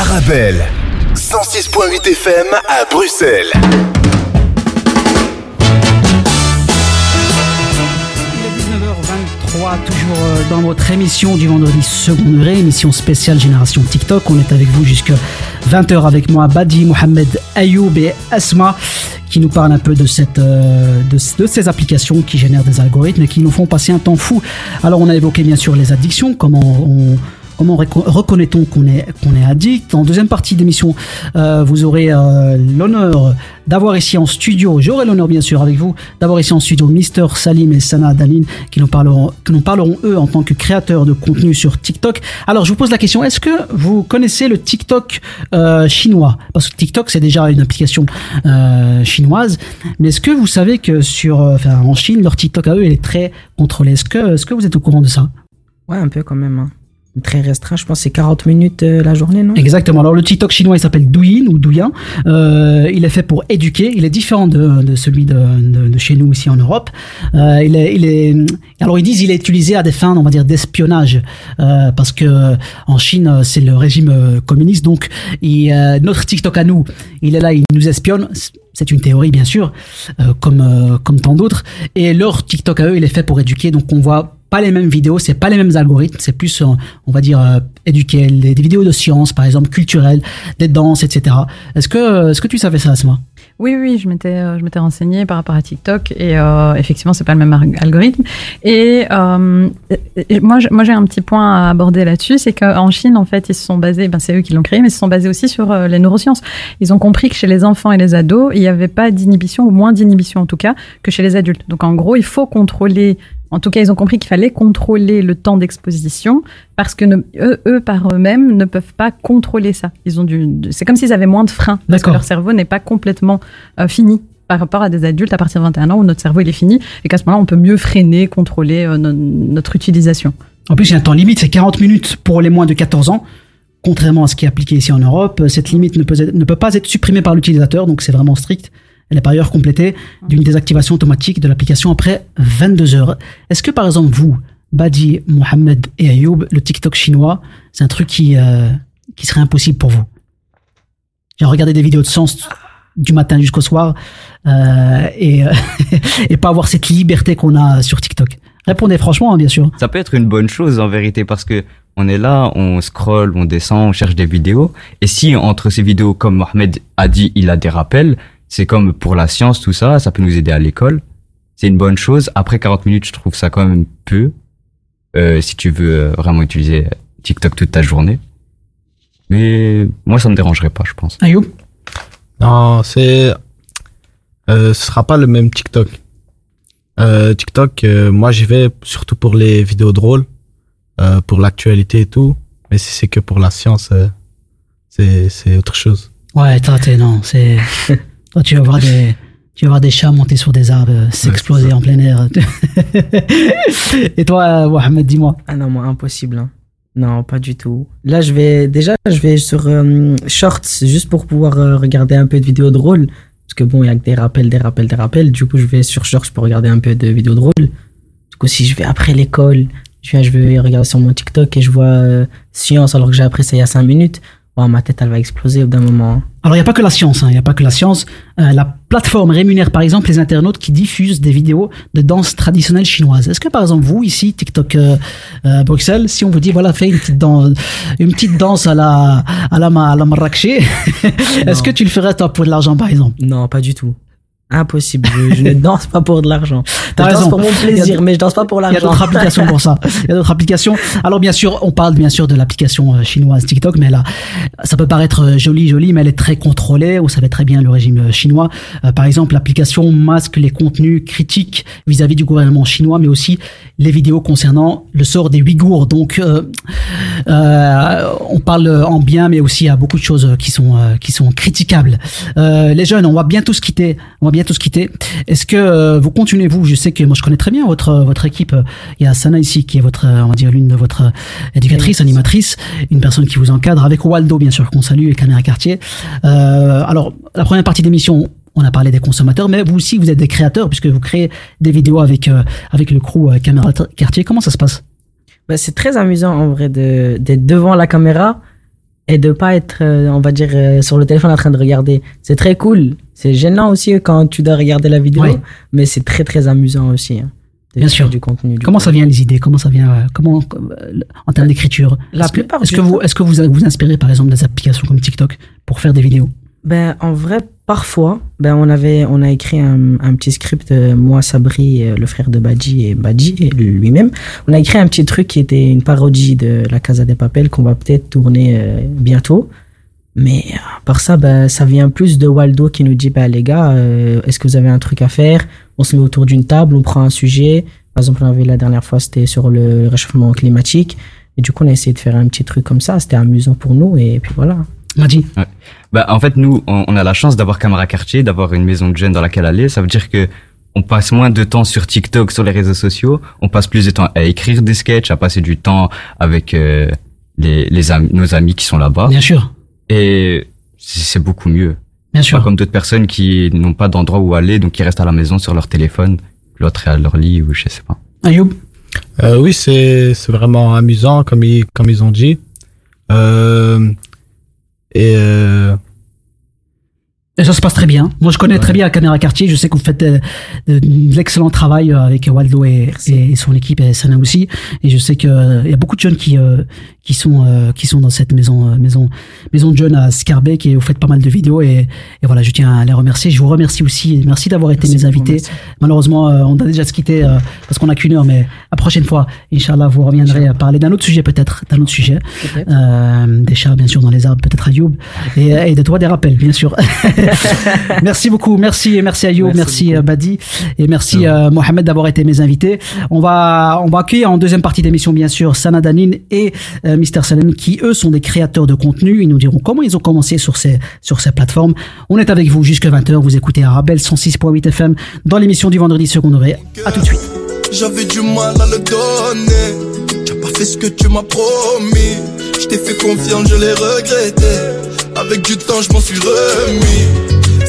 Arabelle, 106.8 FM à Bruxelles. Toujours euh, dans votre émission du vendredi second degré, émission spéciale Génération TikTok. On est avec vous jusqu'à 20h avec moi, Badi, Mohamed, Ayoub et Asma, qui nous parlent un peu de, cette, euh, de, de ces applications qui génèrent des algorithmes et qui nous font passer un temps fou. Alors, on a évoqué bien sûr les addictions, comment on Comment reco- reconnaît-on qu'on est, qu'on est addict? En deuxième partie d'émission, euh, vous aurez euh, l'honneur d'avoir ici en studio, j'aurai l'honneur bien sûr avec vous, d'avoir ici en studio Mister Salim et Sana Daline qui nous parleront, qui nous parleront eux en tant que créateurs de contenu sur TikTok. Alors je vous pose la question, est-ce que vous connaissez le TikTok euh, chinois? Parce que TikTok c'est déjà une application euh, chinoise, mais est-ce que vous savez que sur, en Chine, leur TikTok à eux, il est très contrôlé? Est-ce que, est-ce que vous êtes au courant de ça? Ouais, un peu quand même. hein. Très restreint, je pense c'est 40 minutes euh, la journée, non? Exactement. Alors le TikTok chinois, il s'appelle Douyin ou Douyin. Euh, il est fait pour éduquer. Il est différent de, celui de, chez nous ici en Europe. Euh, il est, alors ils disent il est utilisé à des fins, on va dire, d'espionnage, parce que en Chine c'est le régime communiste. Donc notre TikTok à nous, il est là, il nous espionne. C'est une théorie bien sûr, comme comme tant d'autres. Et leur TikTok à eux, il est fait pour éduquer. Donc on voit pas les mêmes vidéos, c'est pas les mêmes algorithmes, c'est plus, euh, on va dire, euh, éduquer, des, vidéos de science, par exemple, culturelles, des danses, etc. Est-ce que, est-ce que tu savais ça, Asma? Oui, oui, je m'étais, euh, je m'étais renseignée par rapport à TikTok et euh, effectivement, c'est pas le même algorithme. Et, euh, et moi, moi, j'ai un petit point à aborder là-dessus, c'est qu'en Chine, en fait, ils se sont basés, ben, c'est eux qui l'ont créé, mais ils se sont basés aussi sur euh, les neurosciences. Ils ont compris que chez les enfants et les ados, il n'y avait pas d'inhibition ou moins d'inhibition en tout cas que chez les adultes. Donc, en gros, il faut contrôler. En tout cas, ils ont compris qu'il fallait contrôler le temps d'exposition parce que ne- eux, eux, par eux-mêmes, ne peuvent pas contrôler ça. Ils ont du, c'est comme s'ils avaient moins de freins parce que leur cerveau n'est pas complètement euh, fini par rapport à des adultes à partir de 21 ans où notre cerveau il est fini et qu'à ce moment-là on peut mieux freiner, contrôler euh, no- notre utilisation. En plus, il y a un temps limite, c'est 40 minutes pour les moins de 14 ans. Contrairement à ce qui est appliqué ici en Europe, cette limite ne peut, être- ne peut pas être supprimée par l'utilisateur, donc c'est vraiment strict. Elle est par ailleurs complétée d'une désactivation automatique de l'application après 22 heures. Est-ce que par exemple vous, Badi, Mohamed et Ayoub, le TikTok chinois, c'est un truc qui, euh, qui serait impossible pour vous? Genre regarder des vidéos de sens du matin jusqu'au soir euh, et, euh, [laughs] et pas avoir cette liberté qu'on a sur TikTok. Répondez franchement, hein, bien sûr. Ça peut être une bonne chose en vérité parce que on est là, on scrolle, on descend, on cherche des vidéos. Et si entre ces vidéos, comme Mohamed a dit, il a des rappels, c'est comme pour la science, tout ça, ça peut nous aider à l'école. C'est une bonne chose. Après 40 minutes, je trouve ça quand même peu. euh, si tu veux euh, vraiment utiliser TikTok toute ta journée. Mais moi, ça me dérangerait pas, je pense. Ayoub Non, c'est. Euh, ce sera pas le même TikTok. Euh, TikTok, euh, moi j'y vais surtout pour les vidéos drôles, euh, pour l'actualité et tout. Mais si c'est que pour la science, euh, c'est c'est autre chose. Ouais, t'es, non, c'est. [laughs] Toi, tu vas voir des. Tu vas voir des chats monter sur des arbres, euh, s'exploser en plein air. [laughs] Et toi, euh, Mohamed, dis-moi. Ah non, moi, impossible. hein. Non, pas du tout. Là, je vais déjà, je vais sur euh, Shorts juste pour pouvoir euh, regarder un peu de vidéos drôles. Parce que bon, il y a que des rappels, des rappels, des rappels. Du coup, je vais sur Shorts pour regarder un peu de vidéos drôles. Du coup, si je vais après l'école, je viens, je vais regarder sur mon TikTok et je vois euh, science alors que j'ai appris ça il y a 5 minutes. Oh, ma tête, elle va exploser au bout d'un moment. Alors, il n'y a pas que la science, hein, il n'y a pas que la science. Euh, la plateforme rémunère, par exemple, les internautes qui diffusent des vidéos de danse traditionnelle chinoise. Est-ce que, par exemple, vous, ici, TikTok euh, euh, Bruxelles, si on vous dit, voilà, fais une petite danse, une petite danse à la, à la, à la marrakché, [laughs] est-ce que tu le ferais, toi, pour de l'argent, par exemple? Non, pas du tout. Impossible. Je, je ne danse pas pour de l'argent. T'as Je danse raison. pour mon plaisir, mais je danse pas pour Il y a l'argent. d'autres applications pour ça. Il y a d'autres applications. Alors bien sûr, on parle bien sûr de l'application euh, chinoise TikTok, mais là, ça peut paraître euh, joli, joli, mais elle est très contrôlée. Vous savez très bien le régime euh, chinois. Euh, par exemple, l'application masque les contenus critiques vis-à-vis du gouvernement chinois, mais aussi les vidéos concernant le sort des Ouïghours. Donc, euh, euh, on parle en bien, mais aussi à beaucoup de choses qui sont euh, qui sont critiquables. Euh, les jeunes, on va bientôt se quitter. On va bientôt se quitter. Est-ce que euh, vous continuez vous? Je sais que moi je connais très bien votre votre équipe. Il y a Sana ici qui est votre euh, on va dire l'une de votre éducatrice, animatrice, une personne qui vous encadre avec Waldo bien sûr qu'on salue et Caméra Quartier. Euh, alors la première partie d'émission. On a parlé des consommateurs, mais vous aussi, vous êtes des créateurs puisque vous créez des vidéos avec euh, avec le crew euh, Caméra Quartier. Comment ça se passe? Bah, c'est très amusant en vrai de d'être devant la caméra et de pas être, euh, on va dire, euh, sur le téléphone en train de regarder. C'est très cool. C'est gênant aussi quand tu dois regarder la vidéo, Ouais. mais c'est très très amusant aussi. hein. Bien sûr. du contenu. du Comment ça vient les idées? Comment ça vient euh, Comment euh, en termes d'écriture? La plupart Est-ce que vous est-ce que vous vous inspirez par exemple des applications comme TikTok pour faire des vidéos? Ben, en vrai, parfois, ben, on, avait, on a écrit un, un petit script, euh, moi, Sabri, euh, le frère de Badji et Badji lui-même. On a écrit un petit truc qui était une parodie de La Casa des Papel qu'on va peut-être tourner euh, bientôt. Mais à part ça, ben, ça vient plus de Waldo qui nous dit, ben, les gars, euh, est-ce que vous avez un truc à faire? On se met autour d'une table, on prend un sujet. Par exemple, on avait la dernière fois, c'était sur le réchauffement climatique. Et du coup, on a essayé de faire un petit truc comme ça. C'était amusant pour nous. Et puis voilà. Madi Ouais. Bah, en fait, nous, on, on a la chance d'avoir Camara Quartier, d'avoir une maison de jeunes dans laquelle aller. Ça veut dire que on passe moins de temps sur TikTok, sur les réseaux sociaux. On passe plus de temps à écrire des sketchs, à passer du temps avec euh, les, les amis, nos amis qui sont là-bas. Bien sûr. Et c'est beaucoup mieux. Bien sûr. Pas comme d'autres personnes qui n'ont pas d'endroit où aller, donc qui restent à la maison sur leur téléphone. L'autre est à leur lit ou je sais pas. Ayoub Euh, oui, c'est c'est vraiment amusant, comme ils, comme ils ont dit. Euh, et euh, Et ça se passe très bien. Moi, je connais très bien la caméra quartier. Je sais que vous faites euh, de, de l'excellent travail euh, avec Waldo et, et son équipe et Sana aussi. Et je sais que euh, il y a beaucoup de jeunes qui euh, qui sont euh, qui sont dans cette maison euh, maison maison de jeunes à Scarbeck et vous faites pas mal de vidéos et, et voilà, je tiens à les remercier. Je vous remercie aussi. Merci d'avoir été mes invités. Malheureusement, euh, on a déjà se quitter euh, parce qu'on a qu'une heure, mais la prochaine fois, Inch'Allah, vous reviendrez à parler d'un autre sujet peut-être, d'un autre sujet. Peut-être. Euh, des chats, bien sûr, dans les arbres, peut-être Ayoub. Et, et de toi, des rappels, bien sûr. [laughs] [laughs] merci beaucoup. Merci, merci Ayoub, merci, euh, Badi. Et merci euh, Mohamed d'avoir été mes invités. On va, on va accueillir en deuxième partie d'émission, bien sûr, Sana Danin et euh, Mister Salem, qui eux sont des créateurs de contenu. Ils nous diront comment ils ont commencé sur ces, sur ces plateformes. On est avec vous jusqu'à 20h. Vous écoutez Arabelle 106.8 FM dans l'émission du vendredi second degré. À tout de suite. J'avais du mal à le donner. Fait ce que tu m'as promis. Je t'ai fait confiance, je l'ai regretté. Avec du temps, je m'en suis remis.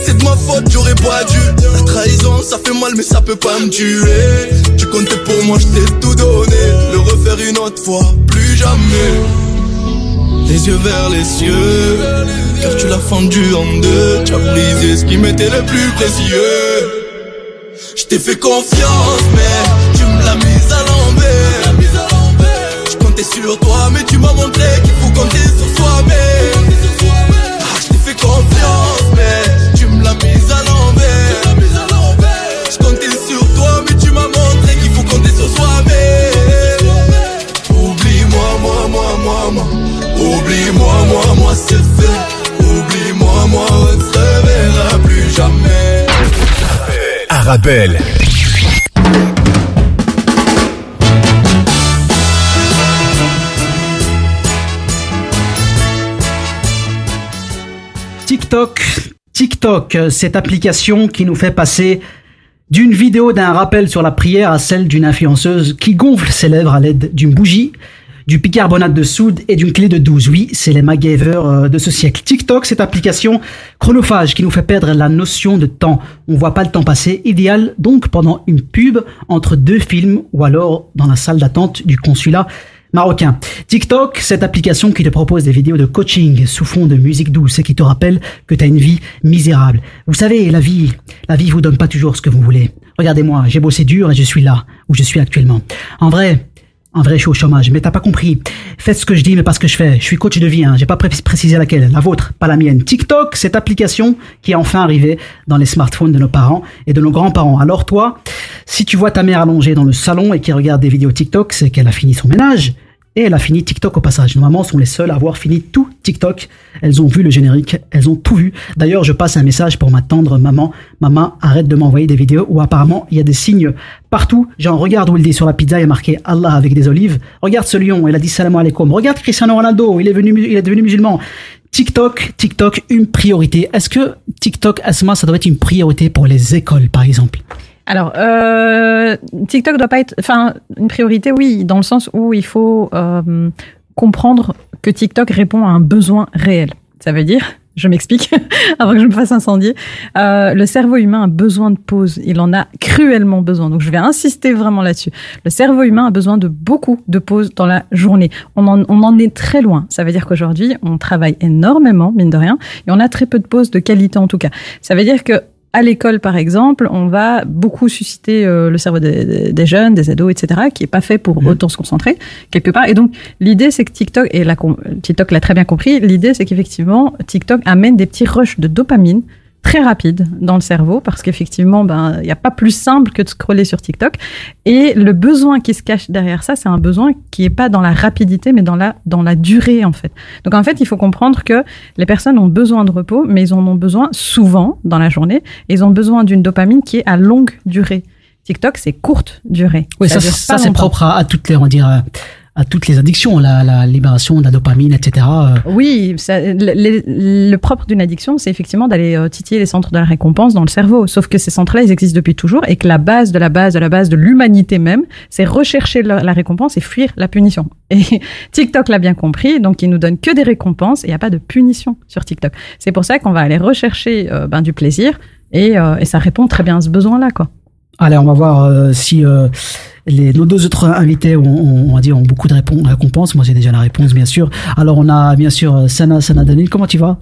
C'est de ma faute, j'aurais pas dû. La trahison, ça fait mal, mais ça peut pas me tuer. Tu comptais pour moi, je t'ai tout donné. Le refaire une autre fois, plus jamais. Les yeux vers les cieux, car tu l'as fendu en deux. Tu as brisé ce qui m'était le plus précieux. Je t'ai fait confiance, mais tu me l'as mise à l'envers. Je comptais sur toi, mais tu m'as montré qu'il faut compter sur soi-même. Ah, Je t'ai fait confiance, mais tu me l'as mise à l'envers. Je comptais sur toi, mais tu m'as montré qu'il faut compter sur soi-même. Oublie-moi, moi, moi, moi, moi. Oublie-moi, moi, moi, c'est fait. Oublie-moi, moi, on ne se reverra plus jamais. Arabelle. TikTok, TikTok, euh, cette application qui nous fait passer d'une vidéo d'un rappel sur la prière à celle d'une influenceuse qui gonfle ses lèvres à l'aide d'une bougie, du bicarbonate de soude et d'une clé de 12. Oui, c'est les MacGyver euh, de ce siècle. TikTok, cette application chronophage qui nous fait perdre la notion de temps. On voit pas le temps passer. Idéal donc pendant une pub entre deux films ou alors dans la salle d'attente du consulat marocain. TikTok, cette application qui te propose des vidéos de coaching sous fond de musique douce et qui te rappelle que tu as une vie misérable. Vous savez, la vie, la vie vous donne pas toujours ce que vous voulez. Regardez-moi, j'ai bossé dur et je suis là où je suis actuellement. En vrai, en vrai, je suis au chômage, mais t'as pas compris. Faites ce que je dis, mais pas ce que je fais. Je suis coach de vie, hein. J'ai pas pré- précisé laquelle. La vôtre, pas la mienne. TikTok, cette application qui est enfin arrivée dans les smartphones de nos parents et de nos grands-parents. Alors toi, si tu vois ta mère allongée dans le salon et qui regarde des vidéos TikTok, c'est qu'elle a fini son ménage. Et elle a fini TikTok au passage. Nos mamans sont les seules à avoir fini tout TikTok. Elles ont vu le générique, elles ont tout vu. D'ailleurs, je passe un message pour ma tendre maman. Maman, arrête de m'envoyer des vidéos où apparemment il y a des signes partout. Genre, regarde où il dit sur la pizza, il y a marqué Allah avec des olives. Regarde ce lion, il a dit salam alaikum. Regarde Cristiano Ronaldo, il est il est devenu musulman. TikTok, TikTok, une priorité. Est-ce que TikTok, Asma, ça doit être une priorité pour les écoles, par exemple? Alors, euh, TikTok doit pas être, enfin, une priorité, oui, dans le sens où il faut euh, comprendre que TikTok répond à un besoin réel. Ça veut dire, je m'explique, [laughs] avant que je me fasse incendier, euh, le cerveau humain a besoin de pause. Il en a cruellement besoin. Donc, je vais insister vraiment là-dessus. Le cerveau humain a besoin de beaucoup de pauses dans la journée. On en, on en est très loin. Ça veut dire qu'aujourd'hui, on travaille énormément, mine de rien, et on a très peu de pauses de qualité en tout cas. Ça veut dire que à l'école, par exemple, on va beaucoup susciter euh, le cerveau des, jeunes, des ados, etc., qui est pas fait pour autant se concentrer quelque part. Et donc, l'idée, c'est que TikTok, et la, TikTok l'a très bien compris, l'idée, c'est qu'effectivement, TikTok amène des petits rushs de dopamine très rapides dans le cerveau, parce qu'effectivement, ben, il n'y a pas plus simple que de scroller sur TikTok. Et le besoin qui se cache derrière ça, c'est un besoin qui est pas dans la rapidité, mais dans la, dans la durée, en fait. Donc, en fait, il faut comprendre que les personnes ont besoin de repos, mais ils en ont besoin souvent dans la journée. Et ils ont besoin d'une dopamine qui est à longue durée. TikTok, c'est courte durée. Oui, ça, c'est propre à, à toutes les, on dire, à, toutes les addictions, la, la libération de la dopamine, etc. euh. Oui, ça- le, propre d'une addiction, c'est effectivement d'aller euh, titiller les centres de la récompense dans le cerveau. Sauf que ces centres-là, ils existent depuis toujours et que la base de la base de la base de l'humanité même, c'est rechercher la, la récompense et fuir la punition. [laughs] Et TikTok l'a bien compris, donc il nous donne que des récompenses et il n'y a pas de punition sur TikTok. C'est pour ça qu'on va aller rechercher euh, ben, du plaisir et, euh, et ça répond très bien à ce besoin-là, quoi. Allez, on va voir euh, si les, nos deux autres invités ont, ont- on dire, ont beaucoup de répon- récompenses. Moi, j'ai déjà la réponse, bien sûr. Alors, on a bien sûr Sana, Sana Danil. Comment tu vas?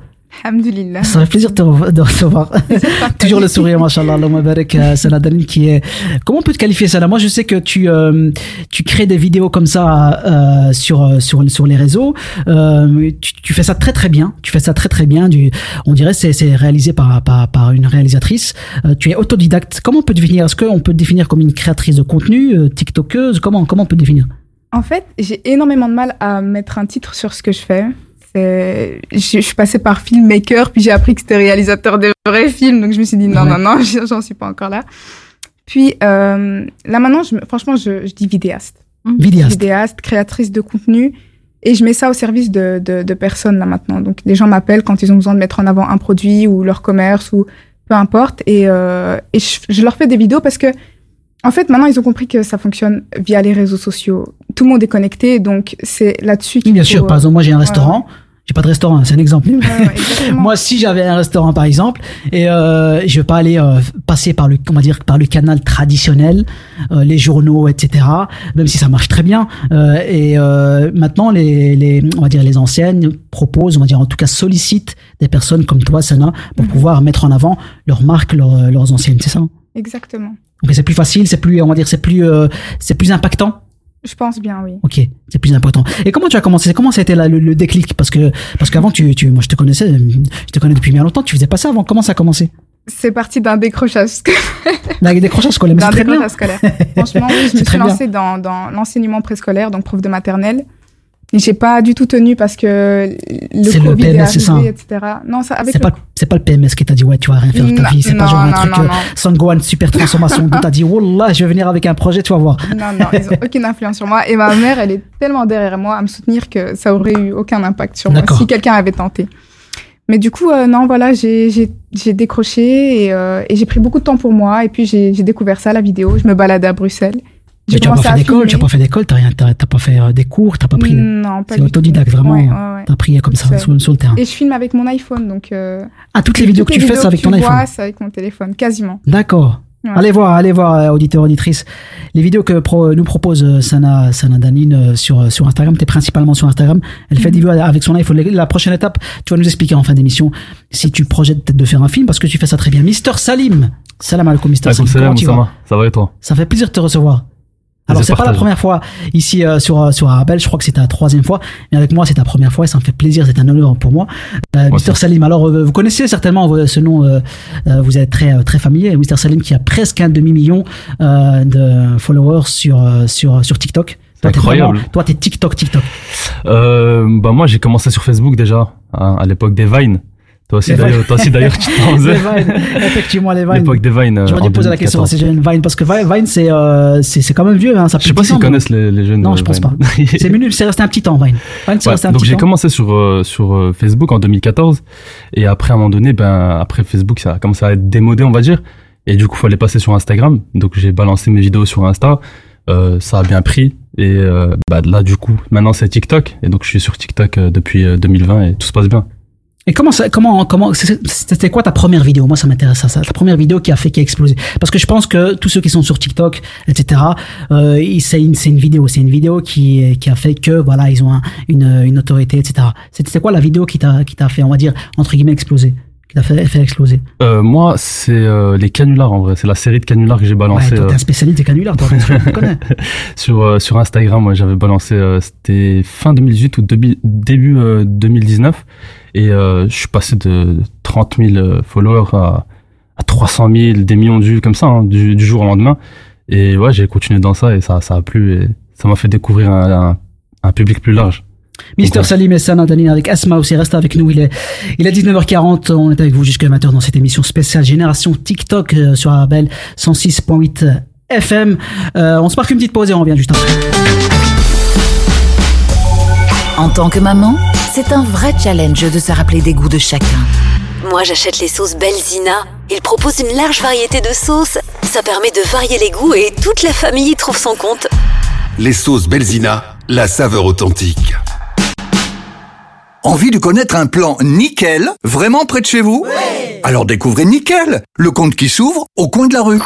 Ça fait plaisir de te recevoir. [laughs] Toujours le sourire, barak, euh, qui est. Comment on peut te qualifier, Sana Moi, je sais que tu, euh, tu crées des vidéos comme ça euh, sur, sur, sur les réseaux. Euh, tu, tu fais ça très, très bien. Tu fais ça très, très bien. Du, on dirait que c'est réalisé par, par, par une réalisatrice. Tu es autodidacte. Comment on peut te définir Est-ce qu'on peut te définir comme une créatrice de contenu, TikTokeuse? Comment, comment on peut te définir? En fait, j'ai énormément de mal à mettre un titre sur ce que je fais. C'est- Je je suis passée par filmmaker, puis j'ai appris que c'était réalisateur de vrais films, donc je me suis dit non, Ouais. non, non, [laughs] j'en suis pas encore là. Puis euh, là maintenant, je, franchement, je, je dis vidéaste. Vidéaste. Vidéaste, créatrice de contenu. Et je mets ça au service de, de, de personnes là maintenant. Donc les gens m'appellent quand ils ont besoin de mettre en avant un produit ou leur commerce ou peu importe. Et, euh, et je, je leur fais des vidéos parce que, en fait, maintenant ils ont compris que ça fonctionne via les réseaux sociaux. Tout le monde est connecté, donc c'est là-dessus qu'il Bien faut, sûr, par euh, exemple, moi j'ai un ouais, restaurant. J'ai pas de restaurant, c'est un exemple. [laughs] moi, si j'avais un restaurant, par exemple, et euh, je veux pas aller euh, passer par le, va dire, par le canal traditionnel, euh, les journaux, etc. Même si ça marche très bien. Euh, et euh, maintenant, les, les, on va dire, les anciennes proposent, on va dire, en tout cas, sollicitent des personnes comme toi, Sana, pour Mhm. pouvoir mettre en avant leurs marques, leurs, leurs anciennes. C'est ça. Exactement. Donc c'est plus facile, c'est plus, on va dire, c'est plus, euh, c'est plus impactant? Je pense bien, oui. Ok, c'est plus important. Et comment tu as commencé? Comment ça a été là, le, le déclic? Parce que parce qu'avant, tu, tu, moi, je te connaissais, je te connais depuis bien longtemps. Tu faisais pas ça avant. Comment ça a commencé? C'est parti d'un décrochage scolaire. [laughs] Des crochages scolaires, mais D'un c'est très bien. décrochage scolaire. Franchement, oui, je [laughs] me suis bien. lancée dans, dans l'enseignement préscolaire, donc prof de maternelle. J'ai pas du tout tenu parce que le C'est le Covid est PMS, c'est ça, arrivé, hein. etc. Non, ça, avec C'est le pas, c'est pas le PMS qui t'a dit ouais tu vas rien faire de ta Non, vie. C'est pas non, genre un truc euh, non. Sangohan super transformation [laughs] où t'as dit wallah je vais venir avec un projet tu vas voir. Non, non, ils ont aucune influence sur moi. Et ma mère, elle est tellement derrière moi à me soutenir que ça aurait eu aucun impact sur moi si quelqu'un avait tenté. Mais du coup, euh, non, voilà, j'ai j'ai- j'ai décroché et, euh, et j'ai pris beaucoup de temps pour moi. Et puis, j'ai j'ai découvert ça, la vidéo. Je me baladais à Bruxelles. Mais tu as pas fait d'école, tu as filmer. pas fait d'école, t'as rien, t'as t'as pas fait des cours, t'as pas pris. Non, pas C'est du autodidacte tout. vraiment. Ouais, ouais, ouais. T'as appris comme ça sur, le terrain. Et je filme avec mon iPhone, donc. euh, Ah, toutes les vidéos que tu fais, c'est avec ton tu iPhone. vois, c'est avec mon téléphone, quasiment. D'accord. Ouais. Allez voir, allez voir, euh, auditeurs, auditrices. Les vidéos que pro- nous propose euh, Sana, Sana Danine euh, sur, sur Instagram, t'es principalement sur Instagram. Elle Mhm. fait des vidéos avec son iPhone. La prochaine étape, tu vas nous expliquer en fin d'émission si tu projettes peut-être de faire un film parce que tu fais ça très bien. Mister Salim. Salam alaikum, Mister Salim. salam, tu. Ça va et toi? Ça fait plaisir de te recevoir. Alors c'est pas la première fois ici euh, sur euh, sur Arabelle, je crois que c'est ta troisième fois, mais avec moi c'est ta première fois et ça me fait plaisir, c'est un honneur pour moi. Euh, Mister Salim, alors euh, vous connaissez certainement euh, ce nom, euh, vous êtes très très familier, Mister Salim qui a presque un demi million euh, de followers sur sur sur TikTok. Toi, Incroyable. vraiment- Toi t'es TikTok TikTok. Euh, bah moi j'ai commencé sur Facebook déjà hein, à l'époque des Vines. Toi aussi d'ailleurs, Vines. toi aussi d'ailleurs tu t'en faisais. Les Vines, effectivement les Vines. L'époque des Vines. J'aurais dû poser la question à 2014. ces jeunes Vine parce que Vine, c'est euh, quand même vieux, hein, ça Je sais pas s'ils connaissent les, les jeunes. Non, je pense Vine. pas. [laughs] C'est minute, c'est resté un petit temps Vine. Vine, c'est Ouais, resté un donc petit j'ai temps. commencé sur euh, sur euh, Facebook en 2014 et après à un moment donné ben après Facebook ça a commencé à être démodé on va dire et du coup fallait passer sur Instagram donc j'ai balancé mes vidéos sur Insta Euh, ça a bien pris et euh, bah, là du coup maintenant c'est TikTok et donc je suis sur TikTok euh, depuis euh, 2020 et tout se passe bien. Et comment ça, comment, comment, c'était quoi ta première vidéo? Moi, ça m'intéresse ça, ça. Ta première vidéo qui a fait, qui a explosé. Parce que je pense que tous ceux qui sont sur TikTok, etc., euh, c'est une, c'est une vidéo, c'est une vidéo qui, qui a fait que, voilà, ils ont un- une, une autorité, etc. C'était quoi la vidéo qui t'a, qui t'a fait, on va dire, entre guillemets, exploser? Qui t'a fait, fait exploser? Euh, moi, c'est euh, les canulars en vrai. C'est la série de canulars que j'ai balancé. Ouais, toi, t'es euh, un spécialiste des canulars, toi, te connais. [laughs] sur euh, sur Instagram, moi j'avais balancé euh, c'était fin 2018 ou début euh, 2019 et euh, je suis passé de 30 000 euh, followers à, à 300 000, des millions de vues comme ça hein, du, du jour au lendemain et ouais j'ai continué dans ça et ça ça a plu et ça m'a fait découvrir un, un, un public plus large. Mister Salim et Sana avec Asma aussi reste avec nous. Il est, il est 19h40. On est avec vous jusqu'à 20h dans cette émission spéciale Génération TikTok euh, sur Arabelle 106.8 FM. Euh, on se marque une petite pause et on revient juste après. En tant que maman, c'est un vrai challenge de se rappeler des goûts de chacun. Moi, j'achète les sauces Belzina. Ils proposent une large variété de sauces. Ça permet de varier les goûts et toute la famille y trouve son compte. Les sauces Belzina, la saveur authentique. Envie de connaître un plan nickel, vraiment près de chez vous? Alors découvrez Nickel, le compte qui s'ouvre au coin de la rue.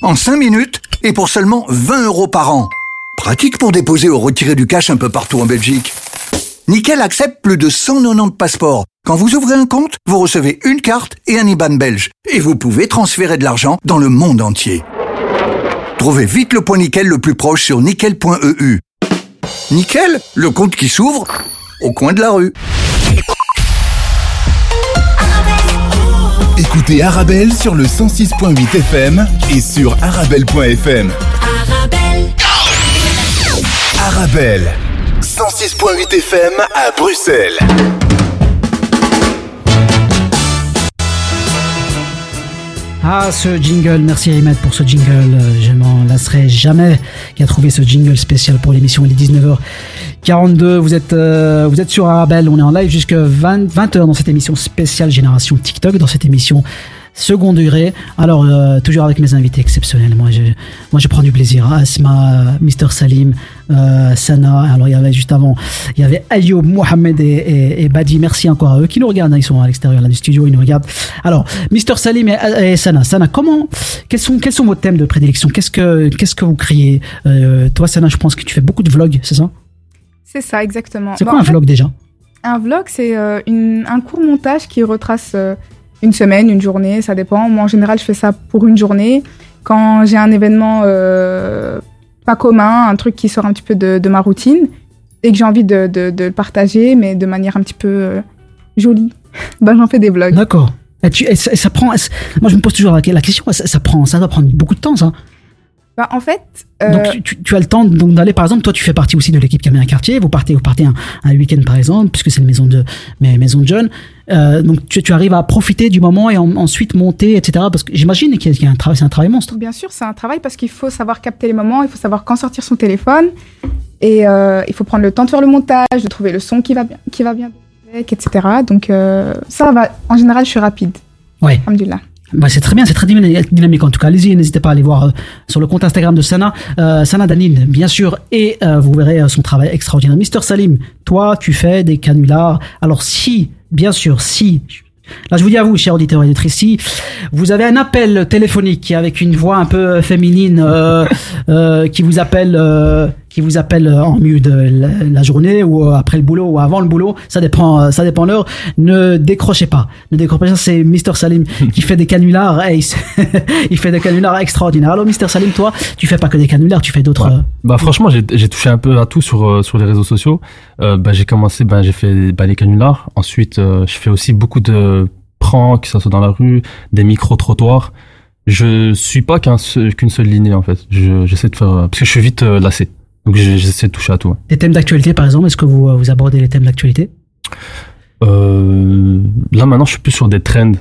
En 5 minutes et pour seulement 20 euros par an. Pratique pour déposer ou retirer du cash un peu partout en Belgique. Nickel accepte plus de 190 passeports. Quand vous ouvrez un compte, vous recevez une carte et un IBAN belge. Et vous pouvez transférer de l'argent dans le monde entier. Trouvez vite le point Nickel le plus proche sur nickel.eu. Nickel, le compte qui s'ouvre au coin de la rue. Écoutez Arabelle sur le 106.8 FM et sur arabelle.fm. Arabelle, 106.8 FM à Bruxelles. Ah, ce jingle, merci Ahmed pour ce jingle. Je m'en lasserai jamais qui a trouvé ce jingle spécial pour l'émission. Il est 19h42. Vous êtes, euh, vous êtes sur Arabelle. On est en live jusqu'à 20, 20h dans cette émission spéciale Génération TikTok, dans cette émission second degré. Alors, euh, toujours avec mes invités exceptionnels. Moi, je, moi, je prends du plaisir. Asma, euh, Mister Salim, euh, Sana. Alors, il y avait juste avant, il y avait Ayoub, Mohamed et, et, et Badi. Merci encore à eux qui nous regardent. hein. Ils sont à l'extérieur là, du studio. Ils nous regardent. Alors, Mister Salim et, et Sana. Sana, comment, quels sont, quels sont vos thèmes de prédilection? Qu'est-ce que, qu'est-ce que vous criez? Euh, Toi, Sana, je pense que tu fais beaucoup de vlogs, c'est ça? C'est ça, exactement. C'est Bon, quoi un fait, vlog déjà? Un vlog, c'est un court montage qui retrace une semaine, une journée, ça dépend. Moi, en général, je fais ça pour une journée. Quand j'ai un événement euh, pas commun, un truc qui sort un petit peu de, ma routine et que j'ai envie de, de- le partager, mais de manière un petit peu euh, jolie, [laughs] ben, j'en fais des vlogs. D'accord. Prend. moi, je me pose toujours la, la question. Ça, ça prend, ça doit prendre beaucoup de temps, ça. Bah, en fait, euh, Donc tu, as le temps d'aller par exemple toi tu fais partie aussi de l'équipe Caméra Quartier vous partez vous partez un, un week-end par exemple puisque c'est une maison de mais maison de jeunes Euh, donc tu, tu arrives à profiter du moment et en- ensuite monter etc parce que j'imagine qu'il y a- un travail c'est un travail monstre Bien sûr, c'est un travail parce qu'il faut savoir capter les moments, il faut savoir quand sortir son téléphone et euh, il faut prendre le temps de faire le montage, de trouver le son qui va bien, qui va bien avec, etc. Donc ça va. En général, je suis rapide. ouais Alhamdulillah. Bah, c'est très bien c'est très dynamique en tout cas. Allez-y n'hésitez pas à aller voir euh, sur le compte Instagram de Sana euh, Sana Danine bien sûr. Et euh, vous verrez euh, son travail extraordinaire. Mister Salim toi tu fais des canulars. Alors si bien sûr si Là, je vous dis à vous, chers auditeurs et auditrices, si vous avez un appel téléphonique avec une voix un peu féminine euh, [laughs] euh, qui vous appelle, euh, qui vous appelle en milieu de la, journée ou après le boulot ou avant le boulot, ça dépend, euh, ça dépend l'heure. Ne décrochez pas, ne décrochez pas. C'est Mister Salim [laughs] qui fait des canulars. [laughs] il, fait des canulars extraordinaires. Alors, Mister Salim, toi, tu fais pas que des canulars, tu fais d'autres. euh, Bah franchement, j'ai touché un peu à tout sur euh, sur les réseaux sociaux. Euh, bah, j'ai commencé, bah, j'ai fait bah, les canulars. Ensuite, euh, je fais aussi beaucoup de pranks, que ça soit dans la rue, des micro trottoirs. Je suis pas seul- qu'une seule lignée en fait. Je- J'essaie de faire parce que je suis vite euh, lassé. Donc j'essaie de toucher à tout. ouais. Des thèmes d'actualité, par exemple, est-ce que vous, euh, vous abordez les thèmes d'actualité? Euh, là maintenant, je suis plus sur des trends,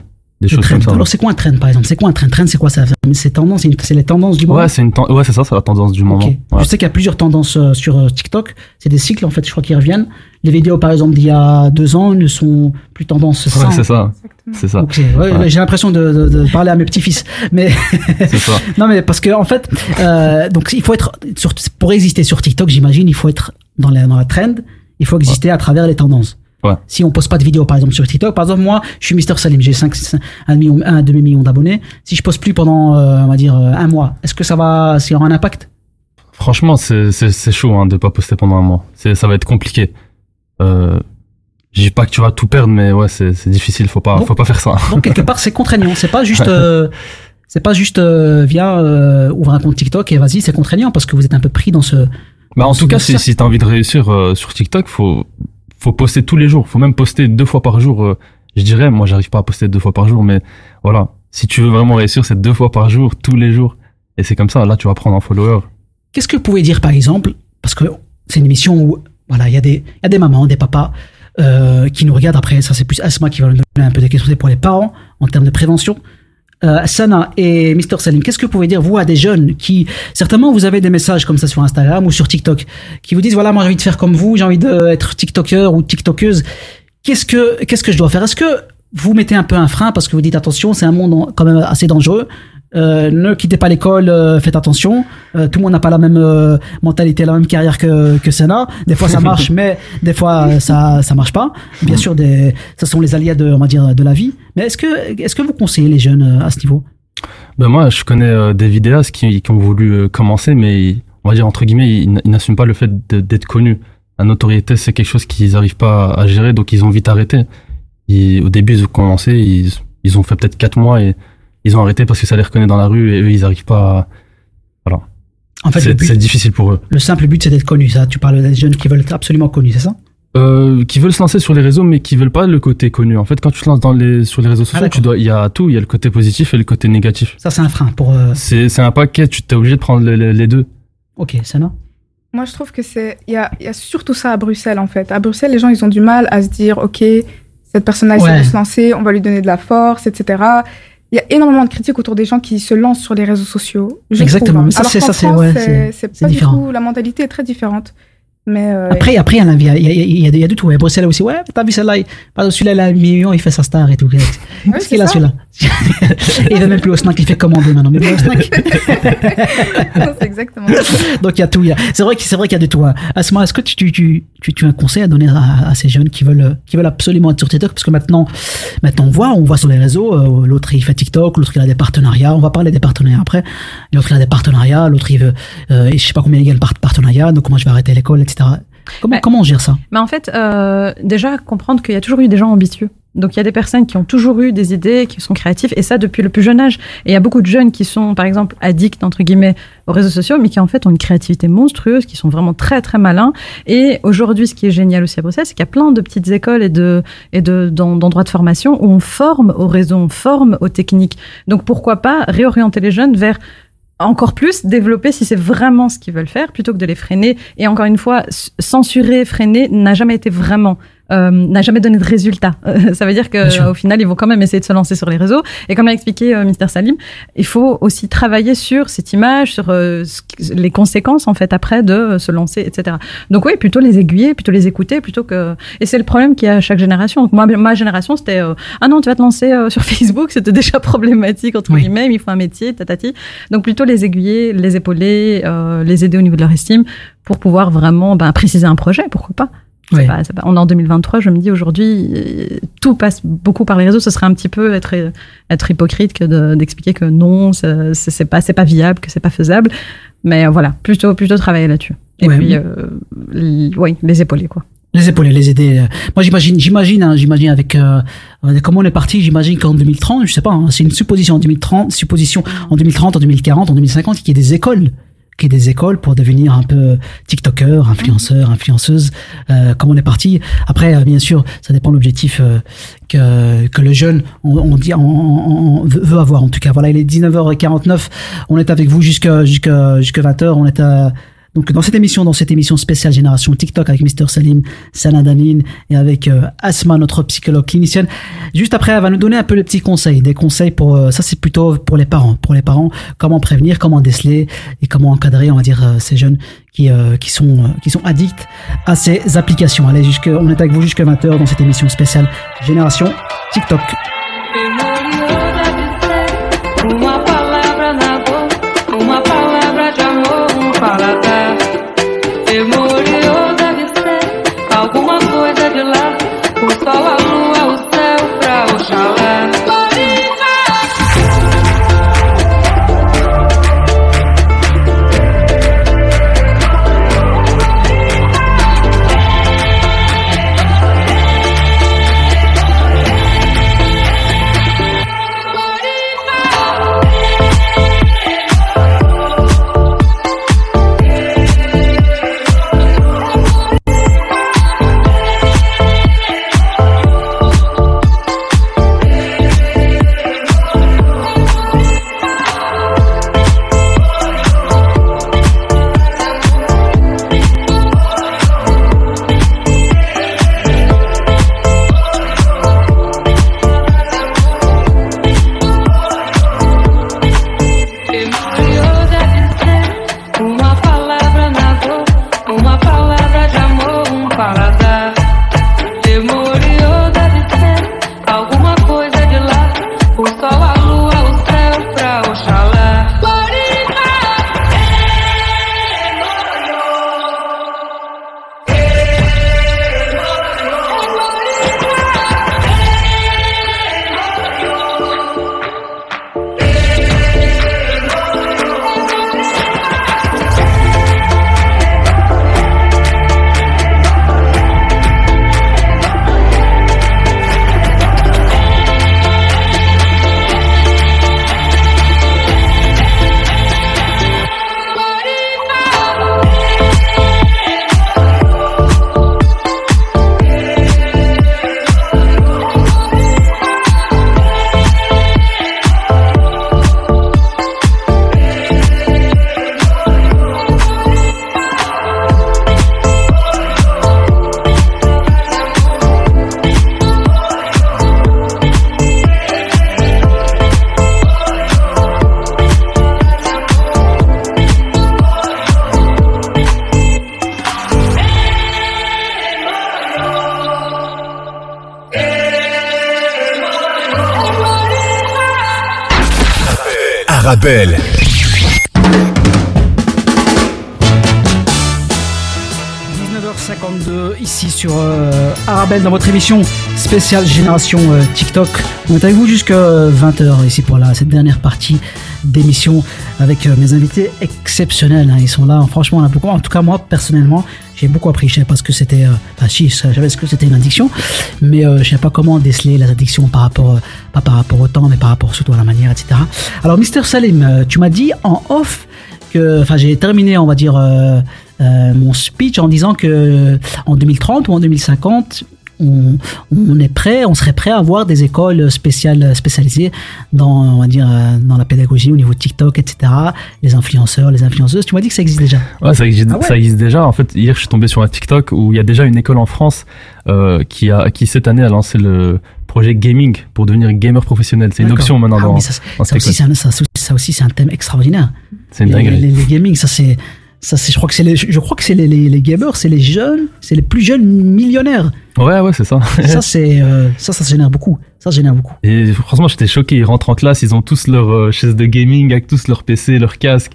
des Le choses trend. comme ça. Alors, c'est quoi un trend, par exemple? C'est quoi un trend Trend, c'est quoi? Ça C'est tendance, c'est les tendances du moment? Ouais, c'est une ten- ouais, c'est ça, c'est la tendance du moment. Ouais. Je sais qu'il y a plusieurs tendances euh, sur euh, TikTok. C'est des cycles, en fait, je crois, qui reviennent. Les vidéos, par exemple, d'il y a deux ans ne sont plus tendances. Ouais, c'est ça. C'est ça. Ok, ouais, Ouais. J'ai l'impression de, de- de parler à mes petits-fils. Mais [laughs] C'est ça. [laughs] non, mais parce que en fait, euh, donc il faut être sur, pour exister sur TikTok, j'imagine, il faut être dans la dans la trend. Il faut exister à travers les tendances. Ouais. Si on poste pas de vidéos, par exemple, sur TikTok, par exemple, moi, je suis Mister Salim, j'ai 5, un, million, un demi million d'abonnés. Si je poste plus pendant, euh, on va dire, euh, un mois, est-ce que ça va, ça aura un impact? Franchement, c'est chaud hein, de pas poster pendant un mois. Ça va être compliqué. Euh, Je dis pas que tu vas tout perdre, mais ouais, c'est difficile. Faut pas, Donc- faut pas faire ça. Donc quelque part c'est contraignant, c'est pas juste [laughs] euh, c'est pas juste euh, viens euh, ouvre un compte TikTok et vas-y, c'est contraignant parce que vous êtes un peu pris dans ce Bah en tout cas, si, si t'as envie de réussir euh, sur TikTok, faut faut poster tous les jours. Faut même poster deux fois par jour. euh, je dirais, moi, j'arrive pas à poster deux fois par jour, mais voilà. Si tu veux vraiment réussir, c'est deux fois par jour, tous les jours. Et c'est comme ça. Là, tu vas prendre un follower. Qu'est-ce que vous pouvez dire par exemple Parce que c'est une émission où voilà, il y a des il y a des mamans, des papas euh, qui nous regardent. Après, ça c'est plus Asma qui va nous donner un peu des questions pour les parents en termes de prévention. Euh, Sana et Mr Salim, qu'est-ce que vous pouvez dire vous à des jeunes qui certainement vous avez des messages comme ça sur Instagram ou sur TikTok qui vous disent voilà moi j'ai envie de faire comme vous, j'ai envie d'être TikToker ou TikTokeuse. Qu'est-ce que qu'est-ce que je dois faire? Est-ce que vous mettez un peu un frein parce que vous dites attention, c'est un monde quand même assez dangereux? Euh, ne quittez pas l'école, euh, faites attention. Euh, tout le monde n'a pas la même mentalité, la même carrière que que Sana. Des fois ça [laughs] marche, mais des fois ça ça marche pas. Bien sûr, des, ça sont les aléas de on va dire de la vie. Mais est-ce que est-ce que vous conseillez les jeunes à ce niveau? Ben moi, je connais des vidéastes qui, qui ont voulu commencer, mais on va dire entre guillemets, ils, n'assument pas le fait d'être connus. La notoriété, c'est quelque chose qu'ils n'arrivent pas à gérer, donc ils ont vite arrêté. Au début, ils ont commencé, ils, ils ont fait peut-être quatre mois et ils ont arrêté parce que ça les reconnaît dans la rue et eux, ils n'arrivent pas à... Voilà. En fait, c'est difficile pour eux. Le simple but c'est d'être connu. Ça, tu parles des jeunes qui veulent être absolument connus, c'est ça? Euh, qui veulent se lancer sur les réseaux, mais qui veulent pas le côté connu. En fait, quand tu te lances dans les, sur les réseaux sociaux, Ah, tu dois, il y a tout, il y a le côté positif et le côté négatif. Ça c'est un frein pour. euh, C'est, un paquet, tu t'es obligé de prendre les, les- les deux. Ok, Sana. Moi, je trouve que c'est. Il y a, il y a surtout ça à Bruxelles, en fait. À Bruxelles, les gens, ils ont du mal à se dire OK, cette personne-là essaie Ouais. de se lancer, on va lui donner de la force, etc. Il y a énormément de critiques autour des gens qui se lancent sur les réseaux sociaux. Exactement, trouve, hein. mais ça, Alors c'est- ça, ouais, c'est pas du différent. tout. La mentalité est très différente. Mais euh, Après, après, il y a, il y a, il y a, y y de tout. Et Bruxelles aussi, ouais, t'as vu celle-là, celui-là, il a un million, il fait sa star et tout. [laughs] Qu'est-ce c'est qu'il a celui-là? [laughs] Il va même plus au snack, il fait commander maintenant. Mais au snack. [laughs] c'est exactement ça. Donc il y a tout. y C'est vrai c'est vrai qu'il y a de tout. hein. Asma, est-ce que tu, tu, tu, tu, tu as un conseil à donner à, à ces jeunes qui veulent, qui veulent absolument être sur TikTok? Parce que maintenant, maintenant on voit, on voit sur les réseaux, euh, l'autre il fait TikTok, l'autre il a des partenariats. On va parler des partenariats après. L'autre il a des partenariats, l'autre il veut, euh, je sais pas combien il gagne par partenariat. Donc moi je vais arrêter l'école, etc. Comment, comment on gère ça Mais en fait, euh, déjà comprendre qu'il y a toujours eu des gens ambitieux. Donc il y a des personnes qui ont toujours eu des idées, qui sont créatives, et ça depuis le plus jeune âge. Et il y a beaucoup de jeunes qui sont, par exemple, addicts entre guillemets aux réseaux sociaux, mais qui en fait ont une créativité monstrueuse, qui sont vraiment très très malins. Et aujourd'hui, ce qui est génial aussi à Bruxelles, c'est qu'il y a plein de petites écoles et de et de d'en- d'endroits de formation où on forme aux réseaux, on forme aux techniques. Donc pourquoi pas réorienter les jeunes vers encore plus développer si c'est vraiment ce qu'ils veulent faire plutôt que de les freiner. Et encore une fois, censurer, freiner n'a jamais été vraiment euh, n'a jamais donné de résultat. Euh, [laughs] ça veut dire que au final, ils vont quand même essayer de se lancer sur les réseaux. Et comme l'a expliqué euh, Mr Salim, il faut aussi travailler sur cette image, sur euh, les conséquences en fait après de se lancer, etc. Donc oui, plutôt les aiguiller, plutôt les écouter, plutôt que. Et c'est le problème qu'il y a à chaque génération. Donc, moi, ma génération, c'était euh, ah non, tu vas te lancer euh, sur [laughs] Facebook, c'était déjà problématique entre guillemets. Il faut un métier, tatati. Donc plutôt les aiguiller, les épauler, euh, les aider au niveau de leur estime pour pouvoir vraiment ben, préciser un projet, pourquoi pas. C'est Ouais. pas- c'est pas- on est en 2023, je me dis aujourd'hui, euh, tout passe beaucoup par les réseaux. Ce serait un petit peu être, être hypocrite que de- d'expliquer que non, c'est pas, pas viable, que c'est pas faisable. Mais euh, voilà, plutôt, plutôt travailler là-dessus. Et Ouais. puis, euh, oui, les épauler, quoi. Les épauler, les aider. euh. Moi, j'imagine, j'imagine, hein, j'imagine avec euh, euh, comment on est parti. J'imagine qu'en 2030, je sais pas, hein, c'est une supposition en 2030, supposition en 2030, en 2040, en 2050, qu'il y ait des écoles, qu'il y ait des écoles pour devenir un peu TikToker, influenceur, influenceuse. Euh, comme on est parti. Après, euh, bien sûr, ça dépend de l'objectif euh, que que le jeune on, on dit, on, on- veut avoir. En tout cas, voilà, il est 19h49. On est avec vous jusqu'à jusqu'à jusqu'à 20h. On est à donc dans cette émission, dans cette émission spéciale Génération TikTok avec Mr Salim, Sana Danine et avec euh, Asma, notre psychologue clinicienne. Juste après, elle va nous donner un peu de petits conseils, des conseils pour euh, ça c'est plutôt pour les parents, pour les parents, comment prévenir, comment déceler et comment encadrer, on va dire euh, ces jeunes qui qui sont qui sont addicts à ces applications. Allez, jusque on est avec vous jusqu'à 20h dans cette émission spéciale Génération TikTok. ಮೋ 52 ici sur euh, Arabelle dans votre émission spéciale Génération euh, TikTok. On est avec vous jusqu'à 20h ici pour la, cette dernière partie d'émission avec euh, mes invités exceptionnels. hein. Ils sont là, franchement, on a beaucoup. En tout cas, moi personnellement, j'ai beaucoup appris. Je savais pas ce que c'était. euh, Enfin, si, je savais ce que c'était une addiction, mais euh, je savais pas comment déceler les addictions par rapport, euh, pas par rapport au temps, mais par rapport surtout à la manière, etc. Alors, Mister Salim, euh, tu m'as dit en off que, enfin, j'ai terminé, on va dire, mon speech en disant que en 2030 ou en 2050, on, on est prêt, on serait prêt à avoir des écoles spéciales, spécialisées dans, on va dire, euh, dans la pédagogie au niveau de TikTok, etc. Les influenceurs, les influenceuses. Tu m'as dit que ça existe déjà. Ouais, ça existe, Ah ouais ça existe déjà. En fait, hier, je suis tombé sur un TikTok où il y a déjà une école en France euh, qui a, qui cette année a lancé le projet gaming pour devenir gamer professionnel. C'est une option maintenant Ah, dans, ça, dans ça aussi, c'est un, ça, ça aussi, c'est un thème extraordinaire. C'est une les, dinguerie. les, les gaming, ça c'est, ça c'est, je crois que c'est les, je crois que c'est les, les, les gamers, c'est les jeunes, c'est les plus jeunes millionnaires. Ouais, ouais, c'est ça. ça [laughs] c'est, euh, ça, ça génère beaucoup. Ça génère beaucoup. Et franchement, j'étais choqué. Ils rentrent en classe, ils ont tous leur euh, chaise de gaming, avec tous leur PC, leur casque.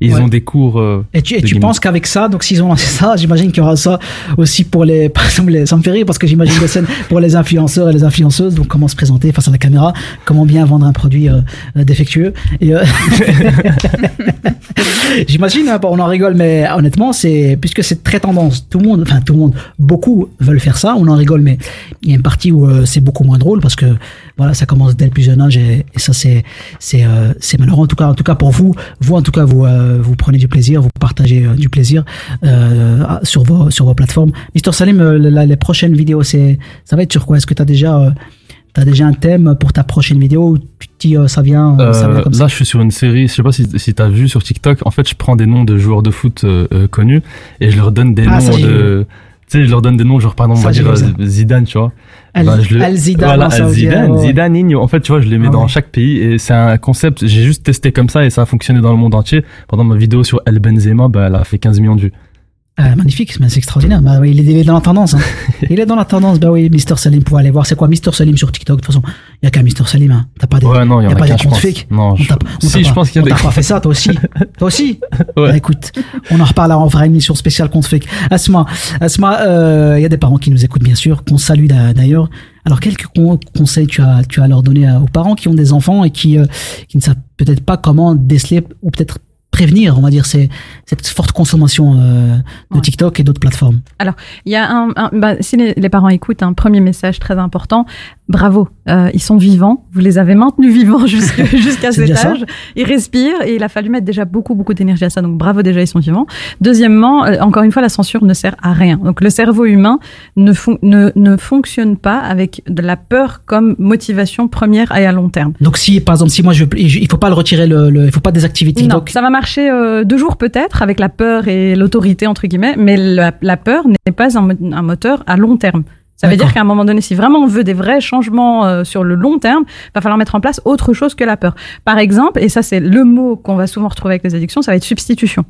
Et ils Ouais. ont des cours. euh, Et tu, et tu penses qu'avec ça, donc s'ils ont lancé [laughs] ça, j'imagine qu'il y aura ça aussi pour les, [laughs] par exemple, les, ça me fait rire parce que j'imagine des scènes pour les influenceurs et les influenceuses, donc comment se présenter face à la caméra, comment bien vendre un produit euh, défectueux? Et j'imagine, hein, on en rigole, mais honnêtement, c'est puisque c'est très tendance, tout le monde, enfin tout le monde, beaucoup veulent faire ça, on en rigole, mais il y a une partie où euh, c'est beaucoup moins drôle parce que voilà, ça commence dès le plus jeune âge et, et ça c'est c'est euh, c'est malheureux en tout cas en tout cas pour vous, vous en tout cas vous euh, vous prenez du plaisir, vous partagez du plaisir sur vos sur vos plateformes. Mister Salim, la- les prochaines vidéos c'est ça va être sur quoi? Est-ce que tu as déjà T'as déjà un thème pour ta prochaine vidéo ou tu te dis euh, ça vient, euh, ça vient comme ça? là, je suis sur une série. Je sais pas si, si t'as vu sur TikTok. En fait, je prends des noms de joueurs de foot euh, connus et je leur donne des Ah, noms de. Tu sais, je leur donne des noms, genre par exemple, on va dire euh, Zidane, tu vois. Al- Ben, je le- Al Zidane, Voilà, Al Zidane, ouais. Zidane, Nino. En fait, tu vois, je les mets Ah dans ouais. chaque pays et c'est un concept. J'ai juste testé comme ça et ça a fonctionné dans le monde entier. Pendant ma vidéo sur El Benzema, bah, elle a fait 15 millions de vues. Ah, magnifique, c'est extraordinaire. Bah, oui, il, est, dans la tendance. Hein. [laughs] il est dans la tendance. Bah oui, Mister Salim, pour aller voir. C'est quoi Mister Salim sur TikTok? De toute façon, il y a qu'un Mister Salim. Hein. T'as pas des, Ouais, non, y en a pas des comptes fake. Non, On je- on si, je pense qu'il y a on des t'a pas fait ça, toi aussi. [laughs] toi aussi. Ouais. Bah, écoute, on en reparle. On fera une émission spéciale compte fake. Asma, Asma, euh, il y a des parents qui nous écoutent bien sûr, qu'on salue d'a- d'ailleurs. Alors, quelques con- conseils tu as, tu as à leur donner aux parents qui ont des enfants et qui, euh, qui ne savent peut-être pas comment déceler ou peut-être prévenir, on va dire, ces, cette forte consommation euh, de TikTok et d'autres plateformes. Alors, il y a un, un- bah, si les, les parents écoutent, un premier message très important. Bravo, euh, ils sont vivants. Vous les avez maintenus vivants [laughs] [laughs] jusqu'à cet ça. âge. Ils respirent et il a fallu mettre déjà beaucoup, beaucoup d'énergie à ça. Donc, bravo déjà, ils sont vivants. Deuxièmement, euh, encore une fois, la censure ne sert à rien. Donc, le cerveau humain ne, fon- ne, ne fonctionne pas avec de la peur comme motivation première et à long terme. Donc si par exemple si moi je il faut pas le retirer le, le- il faut pas désactiver Non, TikTok. ça va marcher deux jours peut-être avec la peur et l'autorité entre guillemets, mais la, la peur n'est pas un, mo- un moteur à long terme. Ça veut dire qu'à un moment donné, si vraiment on veut des vrais changements euh, sur le long terme, va falloir mettre en place autre chose que la peur. Par exemple, et ça c'est le mot qu'on va souvent retrouver avec les addictions, ça va être substitution.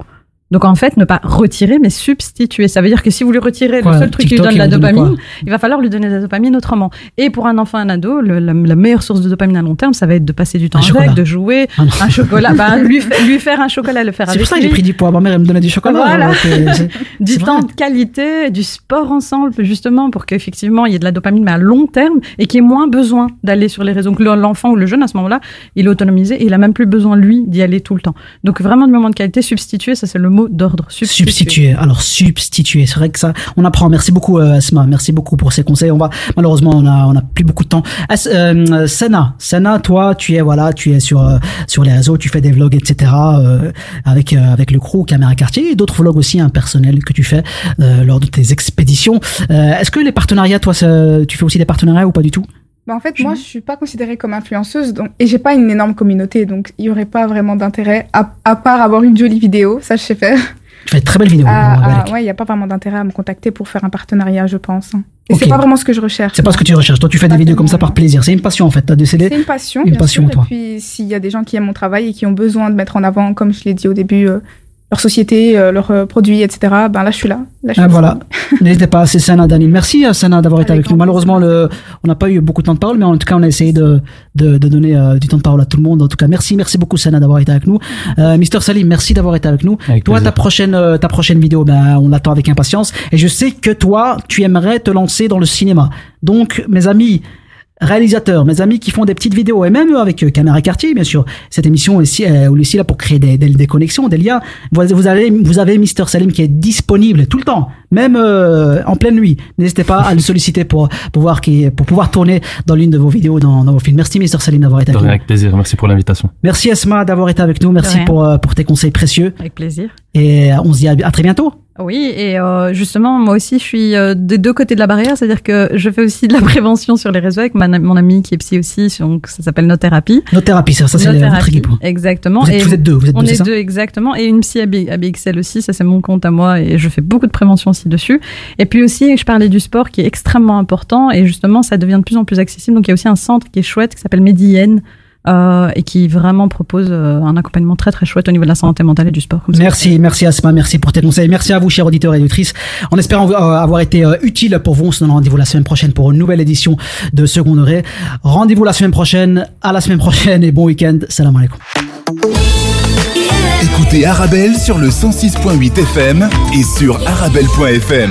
Donc en fait, ne pas retirer, mais substituer. Ça veut dire que si vous lui retirez Quoi, le seul truc qui lui donne la dopamine, il va falloir lui donner de la dopamine autrement. Et pour un enfant, un ado, le- la, la meilleure source de dopamine à long terme, ça va être de passer du temps Un avec, chocolat. de jouer, Ah un chocolat, bah, lui, fa- lui faire un chocolat, le faire C'est avec pour ça que j'ai pris du poids. Ma mère elle me donnait du chocolat. Voilà. c'est- [laughs] du c'est temps vrai. de qualité, du sport ensemble, justement, pour qu'effectivement, il y ait de la dopamine, mais à long terme, et qu'il y ait moins besoin d'aller sur les réseaux. Donc, l'enfant ou le jeune, à ce moment-là, il est autonomisé et il a même plus besoin, lui, d'y aller tout le temps. Donc, vraiment, du moment de qualité, substituer, ça, c'est le mot d'ordre. Substituer. Alors substituer. C'est vrai que ça, on apprend. Merci beaucoup euh, Asma. Merci beaucoup pour ces conseils. On va malheureusement on a on a plus beaucoup de temps. As, euh, toi tu es voilà, tu es sur euh, sur les réseaux, tu fais des vlogs etc. euh, avec euh, avec le crew Caméra Quartier et d'autres vlogs aussi impersonnels que tu fais lors de tes expéditions. Est-ce que les partenariats, toi, tu fais aussi des partenariats ou pas du tout? Bah, en fait, moi, je suis pas considérée comme influenceuse, donc et j'ai pas une énorme communauté, donc il y aurait pas vraiment d'intérêt à, à part avoir une jolie vidéo, ça je sais faire. Tu fais de très belles vidéos. Ah, ah, ouais, il y a pas vraiment d'intérêt à me contacter pour faire un partenariat, je pense. Et Ok. c'est pas vraiment ce que je recherche. C'est pas ce que tu recherches. Toi, tu fais des vidéos comme ça par plaisir. C'est une passion en fait. T'as décédé. C'est une passion, Une bien passion, sûr. toi. Et puis, s'il y a des gens qui aiment mon travail et qui ont besoin de mettre en avant, comme je l'ai dit au début, euh, leur société, euh, leurs euh, produits, etc. Ben là, je suis là. Là, je suis Ah, là. voilà. [laughs] N'hésitez pas, c'est Sana Danil. Merci euh, Sana d'avoir été avec nous. Malheureusement, le, on n'a pas eu beaucoup de temps de parole, mais en tout cas, on a essayé de, de, de donner euh, du temps de parole à tout le monde. En tout cas, merci, merci beaucoup Sana d'avoir été avec nous. Euh, Mister Salim, merci d'avoir été avec nous. Avec toi, plaisir. ta prochaine, euh, ta prochaine vidéo, ben, on l'attend avec impatience. Et je sais que toi, tu aimerais te lancer dans le cinéma. Donc, mes amis, réalisateurs, mes amis qui font des petites vidéos, et même avec euh, Caméra Quartier, bien sûr. Cette émission est ici, euh, aussi là pour créer des, des, des connexions, des liens. Vous, vous avez, vous avez Mister Salim qui est disponible tout le temps, même euh, en pleine nuit. N'hésitez pas à le solliciter pour pouvoir, qui, pour pouvoir tourner dans l'une de vos vidéos, dans, dans vos films. Merci Mister Salim d'avoir été avec nous. avec plaisir. Merci pour l'invitation. Merci Esma d'avoir été avec nous. Merci pour, euh, pour tes conseils précieux. Avec plaisir. Et euh, on se dit à, à très bientôt. Oui, et euh, justement, moi aussi, je suis euh, des deux côtés de la barrière, c'est-à-dire que je fais aussi de la [laughs] prévention sur les réseaux avec ma- mon ami qui est psy aussi, donc ça s'appelle No Thérapie. Notre thérapie, ça, ça c'est votre équipe. Exactement. Vous êtes- Et vous êtes deux, vous êtes on deux, est ça deux, exactement. Et une psy à, B- à BXL aussi, ça c'est mon compte à moi et je fais beaucoup de prévention aussi dessus. Et puis aussi, je parlais du sport qui est extrêmement important et justement, ça devient de plus en plus accessible. Donc il y a aussi un centre qui est chouette qui s'appelle Mediyen. Euh, et qui vraiment propose euh, un accompagnement très très chouette au niveau de la santé mentale et du sport. Comme ça. Merci, merci Asma, merci pour tes conseils. Merci à vous, chers auditeurs et auditrices. En espérant euh, avoir été euh, utile pour vous, on se donne rendez-vous la semaine prochaine pour une nouvelle édition de Second Degré. Rendez-vous la semaine prochaine. À la semaine prochaine et bon week-end. Salam alaikum. Écoutez Arabelle sur le 106.8 FM et sur arabelle.fm.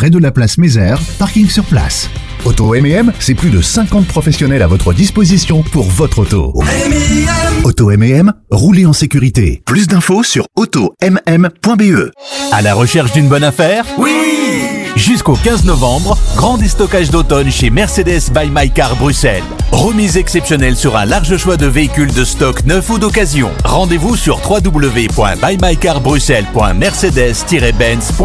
près de la place Mézère, parking sur place. Auto M&M, c'est plus de 50 professionnels à votre disposition pour votre auto. Auto M&M, roulez en sécurité. Plus d'infos sur automm.be. À la recherche d'une bonne affaire? Oui Jusqu'au 15 novembre, grand déstockage d'automne chez Mercedes by My Car Bruxelles. Remise exceptionnelle sur un large choix de véhicules de stock neufs ou d'occasion. Rendez-vous sur www.bymycarbruxelles.mercedes-benz.be